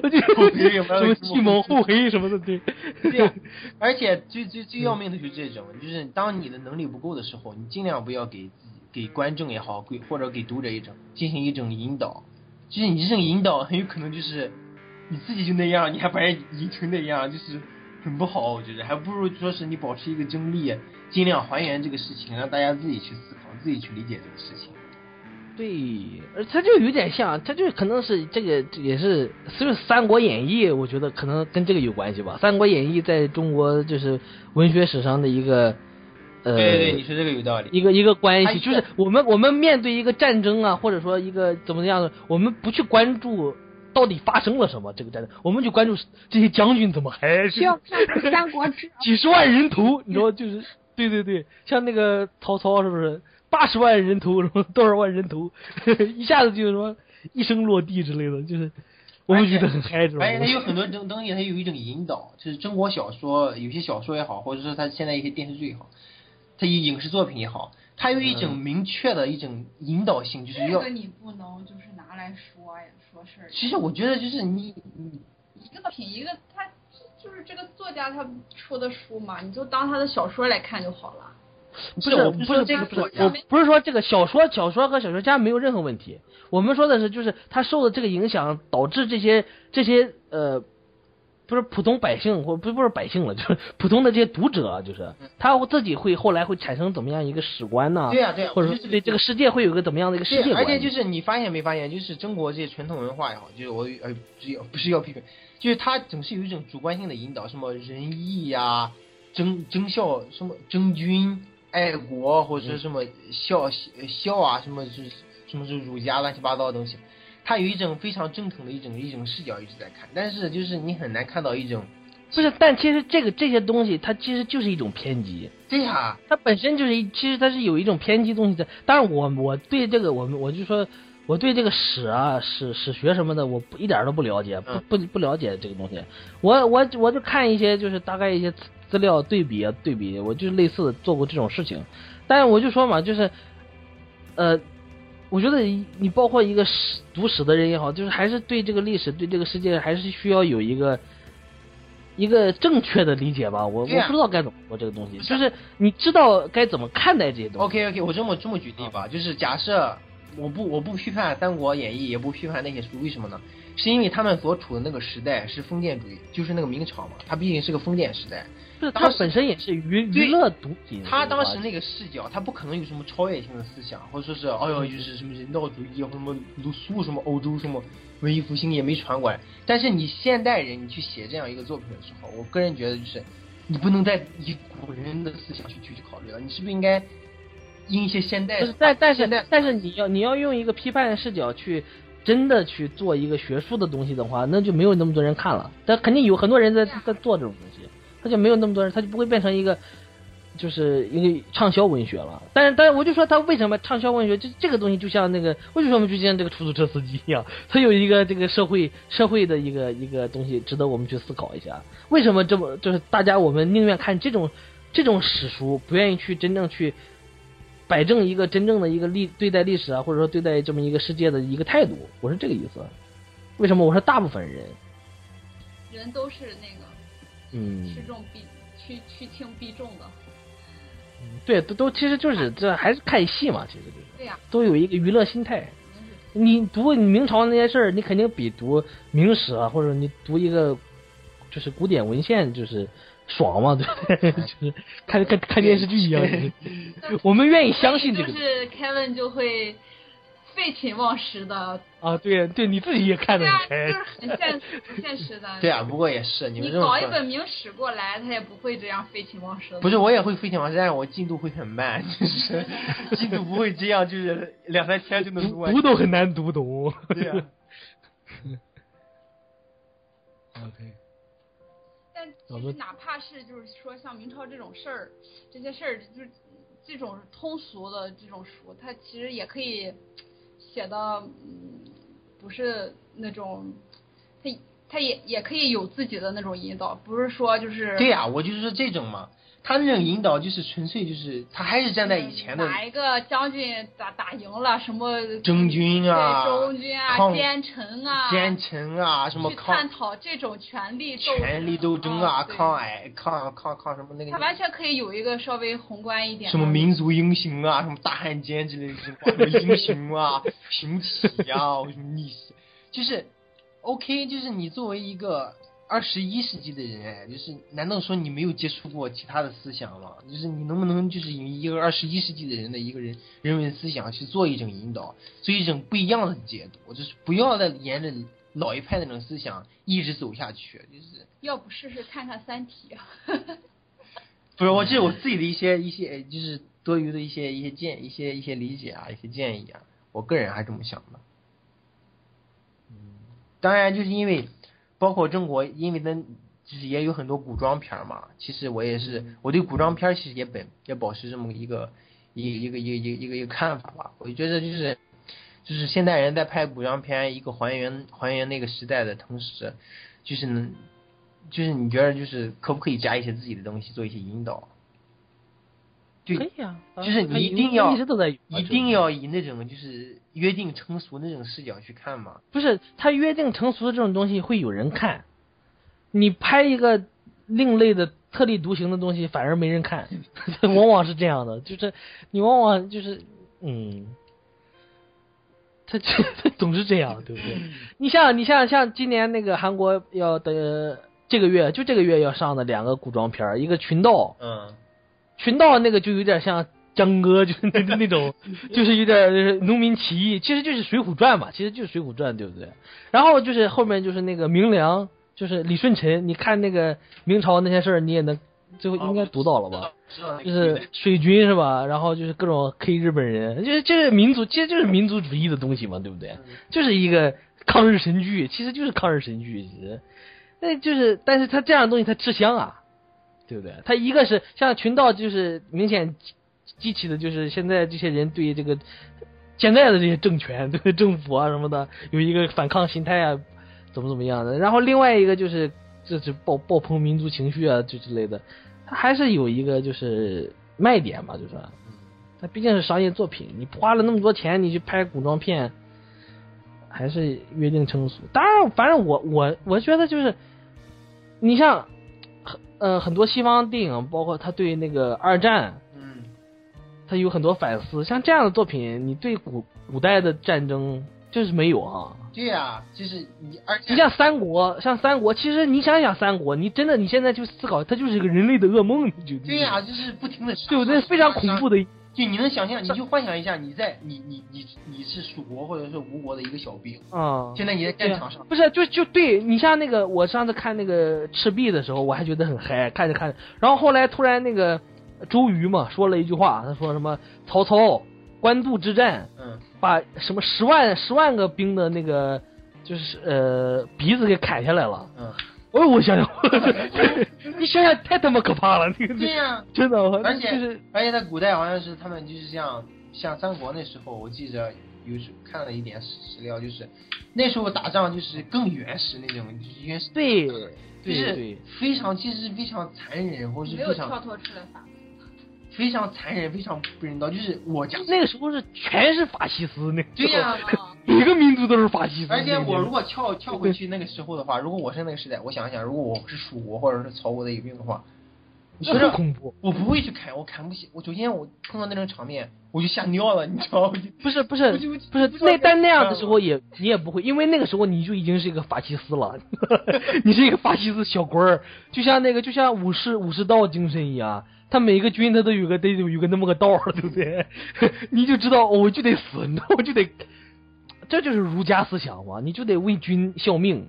我就什么什么计谋后黑什么的，对。对呀，*laughs* 而且最最最要命的就是这种，就是当你的能力不够的时候，你尽量不要给自己、给观众也好，给或者给读者一种进行一种引导，就是你这种引导很有可能就是你自己就那样，你还把人引成那样，就是很不好。我觉得还不如说是你保持一个中立，尽量还原这个事情，让大家自己去思考，自己去理解这个事情。对，而他就有点像，他就可能是这个也是，所以《三国演义》，我觉得可能跟这个有关系吧。《三国演义》在中国就是文学史上的一个，呃，对对对，你说这个有道理。一个一个关系，就是我们我们面对一个战争啊，或者说一个怎么样的，我们不去关注到底发生了什么这个战争，我们就关注这些将军怎么还是需要看《三国志》*laughs* 几十万人头，你知道就是对对对，像那个曹操是不是八十万人头，*laughs* 什么多少万人头，*laughs* 一下子就什么一声落地之类的，就是我们觉得很嗨，是吧？而且它有很多东东西，它有一种引导，就是中国小说，有些小说也好，或者说它现在一些电视剧也好，它有影视作品也好，它有一种明确的一种引导性，就是要这个。你不能就是拿来说呀，说事儿。其实我觉得就是你你一个品一个，他就是这个作家他出的书嘛，你就当他的小说来看就好了。不是我不是不是这个我不是说这个小说小说和小说家没有任何问题，我们说的是就是他受的这个影响导致这些这些呃。不是普通百姓，或不不是百姓了，就是普通的这些读者，啊就是他自己会后来会产生怎么样一个史观呢？对呀对呀或者就是说对这个世界会有一个怎么样的一个世界，观？而且就是你发现没发现，就是中国这些传统文化也好，就是我呃不是要不是要批评，就是他总是有一种主观性的引导，什么仁义呀、忠忠孝、什么忠君爱国，或者说什么孝孝啊，什么是什么是儒家乱七八糟的东西，他有一种非常正统的一种一种视角一直在看，但是就是你很难看到一种，不是，但其实这个这些东西，它其实就是一种偏激。对呀、它本身就是一，其实它是有一种偏激东西在。当然我，我对这个我们我就说，我对这个史啊、史史学什么的，我不一点都不了解，嗯不不不了解这个东西。我我我就看一些就是大概一些资资料对比啊对比，我就是类似的做过这种事情。但是我就说嘛，就是，呃，我觉得你包括一个史读史的人也好，就是还是对这个历史、对这个世界，还是需要有一个一个正确的理解吧。我、我不知道该怎么说这个东西，就是你知道该怎么看待这些东西。OK OK，我这么这么举例吧，就是假设我不我不批判《三国演义》，也不批判那些书，为什么呢？是因为他们所处的那个时代是封建主义，就是那个明朝嘛，它毕竟是个封建时代。不是，它本身也是娱对娱乐毒品。他当时那个视角，他不可能有什么超越性的思想，或者说是哎呦就是什么人道主义或什么卢梭什么欧洲什么文艺复兴也没传过来。但是你现代人你去写这样一个作品的时候，我个人觉得就是你不能再以古人的思想去去去考虑了，你是不是应该因一些现代不是，但但是但是你要你要用一个批判的视角去真的去做一个学术的东西的话，那就没有那么多人看了。但肯定有很多人在在做这种东西，他就没有那么多人，他就不会变成一个就是一个畅销文学了。但是但是我就说他为什么畅销文学？这这个东西就像那个为什么我们就像这个出租车司机一样，他有一个这个社会社会的一个一个东西值得我们去思考一下。为什么这么就是大家我们宁愿看这种这种史书，不愿意去真正去。摆正一个真正的一个历对待历史啊，或者说对待这么一个世界的一个态度，我是这个意思。为什么我说大部分人？人都是那个嗯，趋重必趋趋轻避重的。对，都都其实就是这还是看戏嘛，其实就是对呀、都有一个娱乐心态。你读明朝那些事儿，你肯定比读明史啊，或者你读一个就是古典文献就是爽嘛，对不对？就是看看看电视剧一样。就是我们愿意相信这个就是 Kevin 就会废寝忘食的，啊，对对，你自己也看得对啊，很开就是很现很现实的。对啊，不过也是你们你搞一本明史过来，他也不会这样废寝忘食的。不是，我也会废寝忘食，但是我进度会很慢，就是进度不会这样，就是两三天就能读完。读都很难读懂。对啊。*laughs* *laughs* OK，但其实哪怕是就是说像明朝这种事儿，这些事儿就是这种通俗的这种书，它其实也可以写的，嗯，不是那种，它它也也可以有自己的那种引导，不是说就是对呀、我就是这种嘛，他那种引导就是纯粹就是他还是站在以前的哪一个将军打打赢了什么征军啊对中军啊、奸臣啊、奸臣啊，什么去探讨这种权力斗权力斗争啊，抗癌抗抗抗什么那个他完全可以有一个稍微宏观一点什么民族英雄啊，什么大汉奸之类的英雄啊、*laughs* 平起啊，什么逆袭，就是 OK，就是你作为一个二十一世纪的人，哎，就是难道说你没有接触过其他的思想吗？就是你能不能就是以一个二十一世纪的人的一个人人文思想去做一种引导，做一种不一样的解读，就是不要再沿着老一派那种思想一直走下去，就是。要不试试看看《三体》啊？不是，我这是我 *laughs* 自己的一些一些，就是多余的一些一些建一些一些理解啊，一些建议啊，我个人还这么想的。嗯当然，就是因为包括中国，因为咱就是也有很多古装片儿嘛。其实我也是，我对古装片儿其实也本也保持这么一个一一个一个一个一个一个看法吧。我就觉得就是就是现代人在拍古装片，一个还原还原那个时代的同时，就是能就是你觉得就是可不可以加一些自己的东西，做一些引导？对可以啊，就是你一定要一直都在一定要以那种就是约定成俗那种视角去看嘛。不是他约定成俗的这种东西会有人看，你拍一个另类的特立独行的东西反而没人看，*laughs* 往往是这样的，就是你往往就是嗯，他他总是这样，对不对？你像你像像今年那个韩国要的这个月就这个月要上的两个古装片儿，一个群盗，嗯，群盗那个就有点像江哥，就是那那种，*laughs* 就是有点就是农民起义，其实就是《水浒传》嘛，其实就是《水浒传》，对不对？然后就是后面就是那个明良，就是李舜臣，你看那个明朝那些事儿，你也能最后应该读到了吧？就是水军是吧？然后就是各种 K 日本人，就是这是民族，其实就是民族主义的东西嘛，对不对？就是一个抗日神剧，其实就是抗日神剧，其实，那就是，但是他这样的东西他吃香啊，对不对？他一个是像群盗，就是明显激起的就是现在这些人对这个现在的这些政权、对政府啊什么的有一个反抗心态啊，怎么怎么样的。然后另外一个就是这是爆爆棚民族情绪啊，就之类的，它还是有一个就是卖点嘛，就是。它毕竟是商业作品，你花了那么多钱，你去拍古装片，还是约定成俗。当然，反正我我我觉得就是，你像呃很多西方电影，包括他对那个二战，嗯，他有很多反思。像这样的作品，你对古古代的战争就是没有啊。对呀、就是你，你像三国，像三国，其实你想想三国，你真的你现在去思考，它就是一个人类的噩梦，你就对呀、就是不停的对不对？非常恐怖的。的，就你能想象，你就幻想一下，你在你你你你是蜀国或者是吴国的一个小兵，啊。现在你在战场上，不是，就就对你像那个，我上次看那个赤壁的时候，我还觉得很嗨，看着看着，然后后来突然那个周瑜嘛说了一句话，他说什么曹操官渡之战，嗯，把什么十万十万个兵的那个就是呃鼻子给砍下来了。嗯，哦，我想想，*laughs* 你想想太他妈可怕了，那个对呀、真的，我而且就是而且在古代好像是他们就是像像三国那时候，我记着有时看了一点史料，就是那时候打仗就是更原始那种，就是原始，对就对是对，非常其实是非常残忍，或是没有跳非常脱出来法。非常残忍，非常不人道。就是我家，那个时候是全是法西斯，那个对呀、*laughs* 每个民族都是法西斯。而且我如果跳跳回去那个时候的话，如果我是那个时代，我想一想，如果我是蜀国或者是曹国的一个兵的话，我觉很恐怖。我不会去砍，我砍不起。我首先我碰到那种场面，我就吓尿了，你知道吗？不是不是不是那但那样的时候也你也不会，因为那个时候你就已经是一个法西斯了，*laughs* 你是一个法西斯小官儿，就像那个就像武士武士道精神一样，他每个军他都有个得有个那么个道，对不对？*laughs* 你就知道、我就得死，那 *laughs* 我就得，这就是儒家思想嘛，你就得为君效命，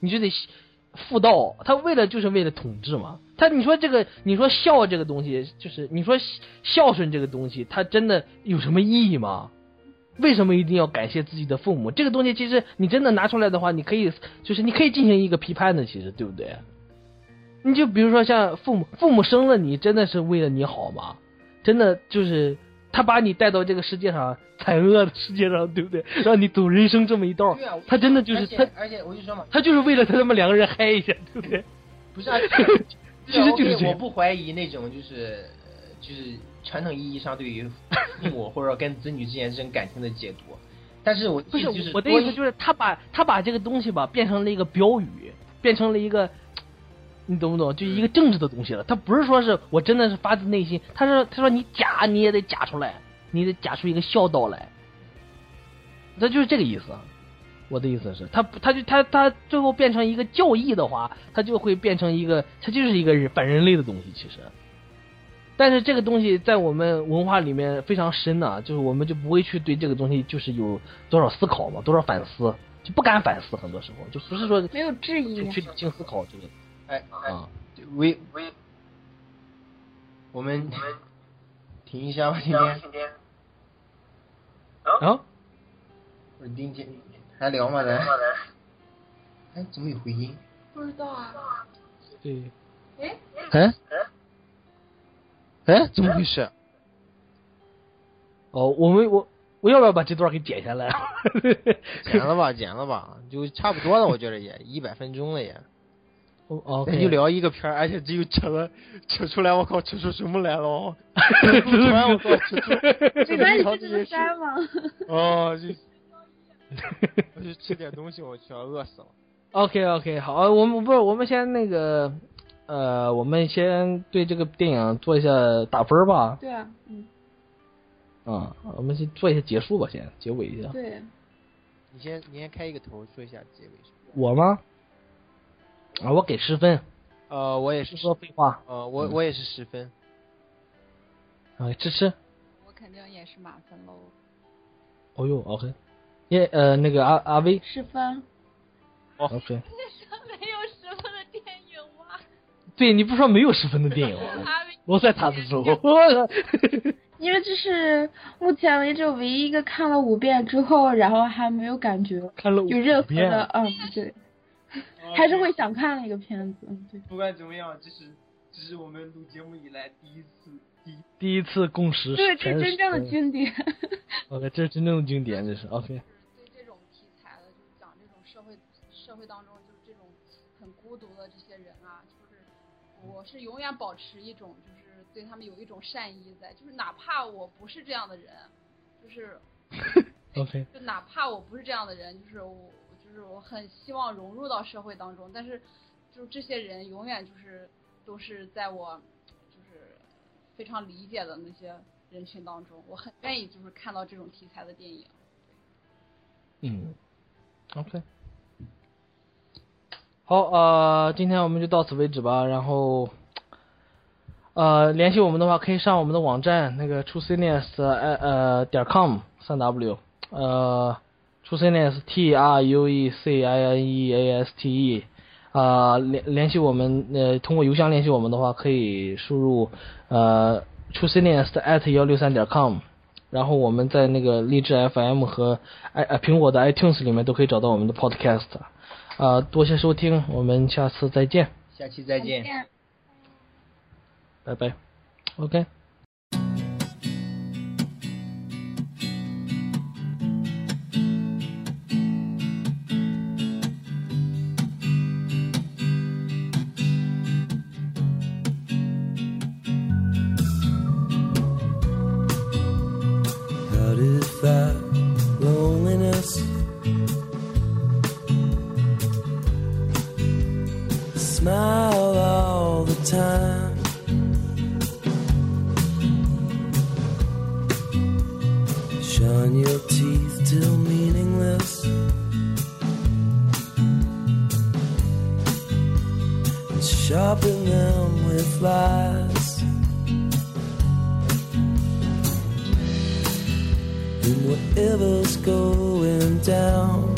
你就得妇道，他为了就是为了统治嘛。他你说这个，你说孝这个东西，就是你说孝顺这个东西，他真的有什么意义吗？为什么一定要感谢自己的父母？这个东西其实你真的拿出来的话，你可以就是你可以进行一个批判的，其实对不对？你就比如说像父母，父母生了你，真的是为了你好吗？真的就是他把你带到这个世界上惨恶的世界上，对不对？让你走人生这么一道对啊，他真的就是而他，而且我就说嘛，他就是为了他他们两个人嗨一下，对不对？*laughs* 不是啊，*laughs* 其实就是我不怀疑那种就是呃就是传统意义上对于 *laughs* 父母或者跟子女之间这种感情的解读，但是我我的意思，就是他把他把这个东西吧变成了一个标语，变成了一个，你懂不懂？就一个政治的东西了。他不是说是我真的是发自内心，他说他说你假你也得假出来，你得假出一个孝道来，他就是这个意思。我的意思是，他他就他他最后变成一个教义的话，他就会变成一个，他就是一个人反人类的东西，其实。但是这个东西在我们文化里面非常深呐、就是我们就不会去对这个东西就是有多少思考嘛，多少反思，就不敢反思，很多时候就不是说没有质疑去去理性思考这个哎哎啊。微微，我们停一下吧，今天。啊，不是今天还聊吗？咱？哎，怎么有回音？不知道啊。对，哎，哎哎，怎么回事？哦，我们我我要不要把这段给剪下来？*laughs* 剪了吧，剪了吧，就差不多了，我觉得也一百分钟了也。哦哦，咱就聊一个片儿，而且只有扯了扯出来，我靠，扯出什么来了哦！突突然我靠，扯出 *laughs* 你看你好这个山吗？哦，*laughs* 就 *laughs* 我去吃点东西，我去要饿死了。OK OK，好，我们不是我们先那个呃，我们先对这个电影做一下打分吧。对啊，嗯，嗯，我们先做一下结束吧，先结尾一下。对，你先你先开一个头，说一下结尾。我吗？啊，我给十分，呃，我也是，说废话。呃，我嗯我也是十分。啊，支持。我肯定也是满分喽。哦呦，OK。耶，呃，那个阿阿威十分。，OK。没有十分的电影吗？对你不说没有十分的电影吗？*laughs* 阿威我在他的时候，因为这是目前为止唯一一个看了五遍之后，然后还没有感觉看了五有任何遍的，嗯，对，还是会想看的一个片子。不管怎么样，这是这是我们录节目以来第一次第一第一次共识，对，这是是真正的经典。OK，这是真正的经典，这是 *laughs* OK。对这种题材的，就是讲这种社会社会当中就是这种很孤独的这些人啊，就是我是永远保持一种就是对他们有一种善意在，就是哪怕我不是这样的人，就是 *laughs* OK，就哪怕我不是这样的人，就是我就是我很希望融入到社会当中，但是就这些人永远就是都是在我就是非常理解的那些人群当中，我很愿意就是看到这种题材的电影。嗯，OK。好，呃，今天我们就到此为止吧。然后，呃，联系我们的话，可以上我们的网站，那个 truecines 呃呃点 com 三 w，呃，truecines t r u e c i n e a s t e，啊、联联系我们，呃，通过邮箱联系我们的话，可以输入呃 truecines at 幺六三点 com。然后我们在那个荔枝 FM 和 i 呃苹果的 iTunes 里面都可以找到我们的 Podcast，啊、多谢收听，我们下次再见，下期再见。拜拜，OK。Sharpen them with lies. and whatever's going down.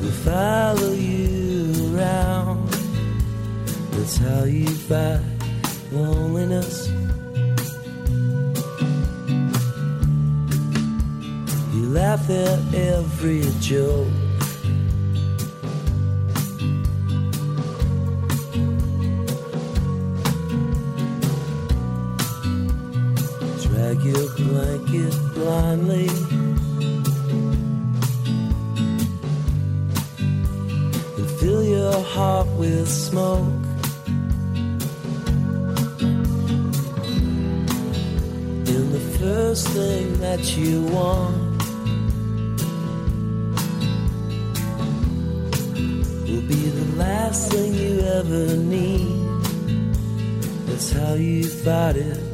Will follow you around. That's how you fight loneliness. You laugh at every joke. Blindly. And fill your heart with smoke. And the first thing that you want will be the last thing you ever need. That's how you fight it.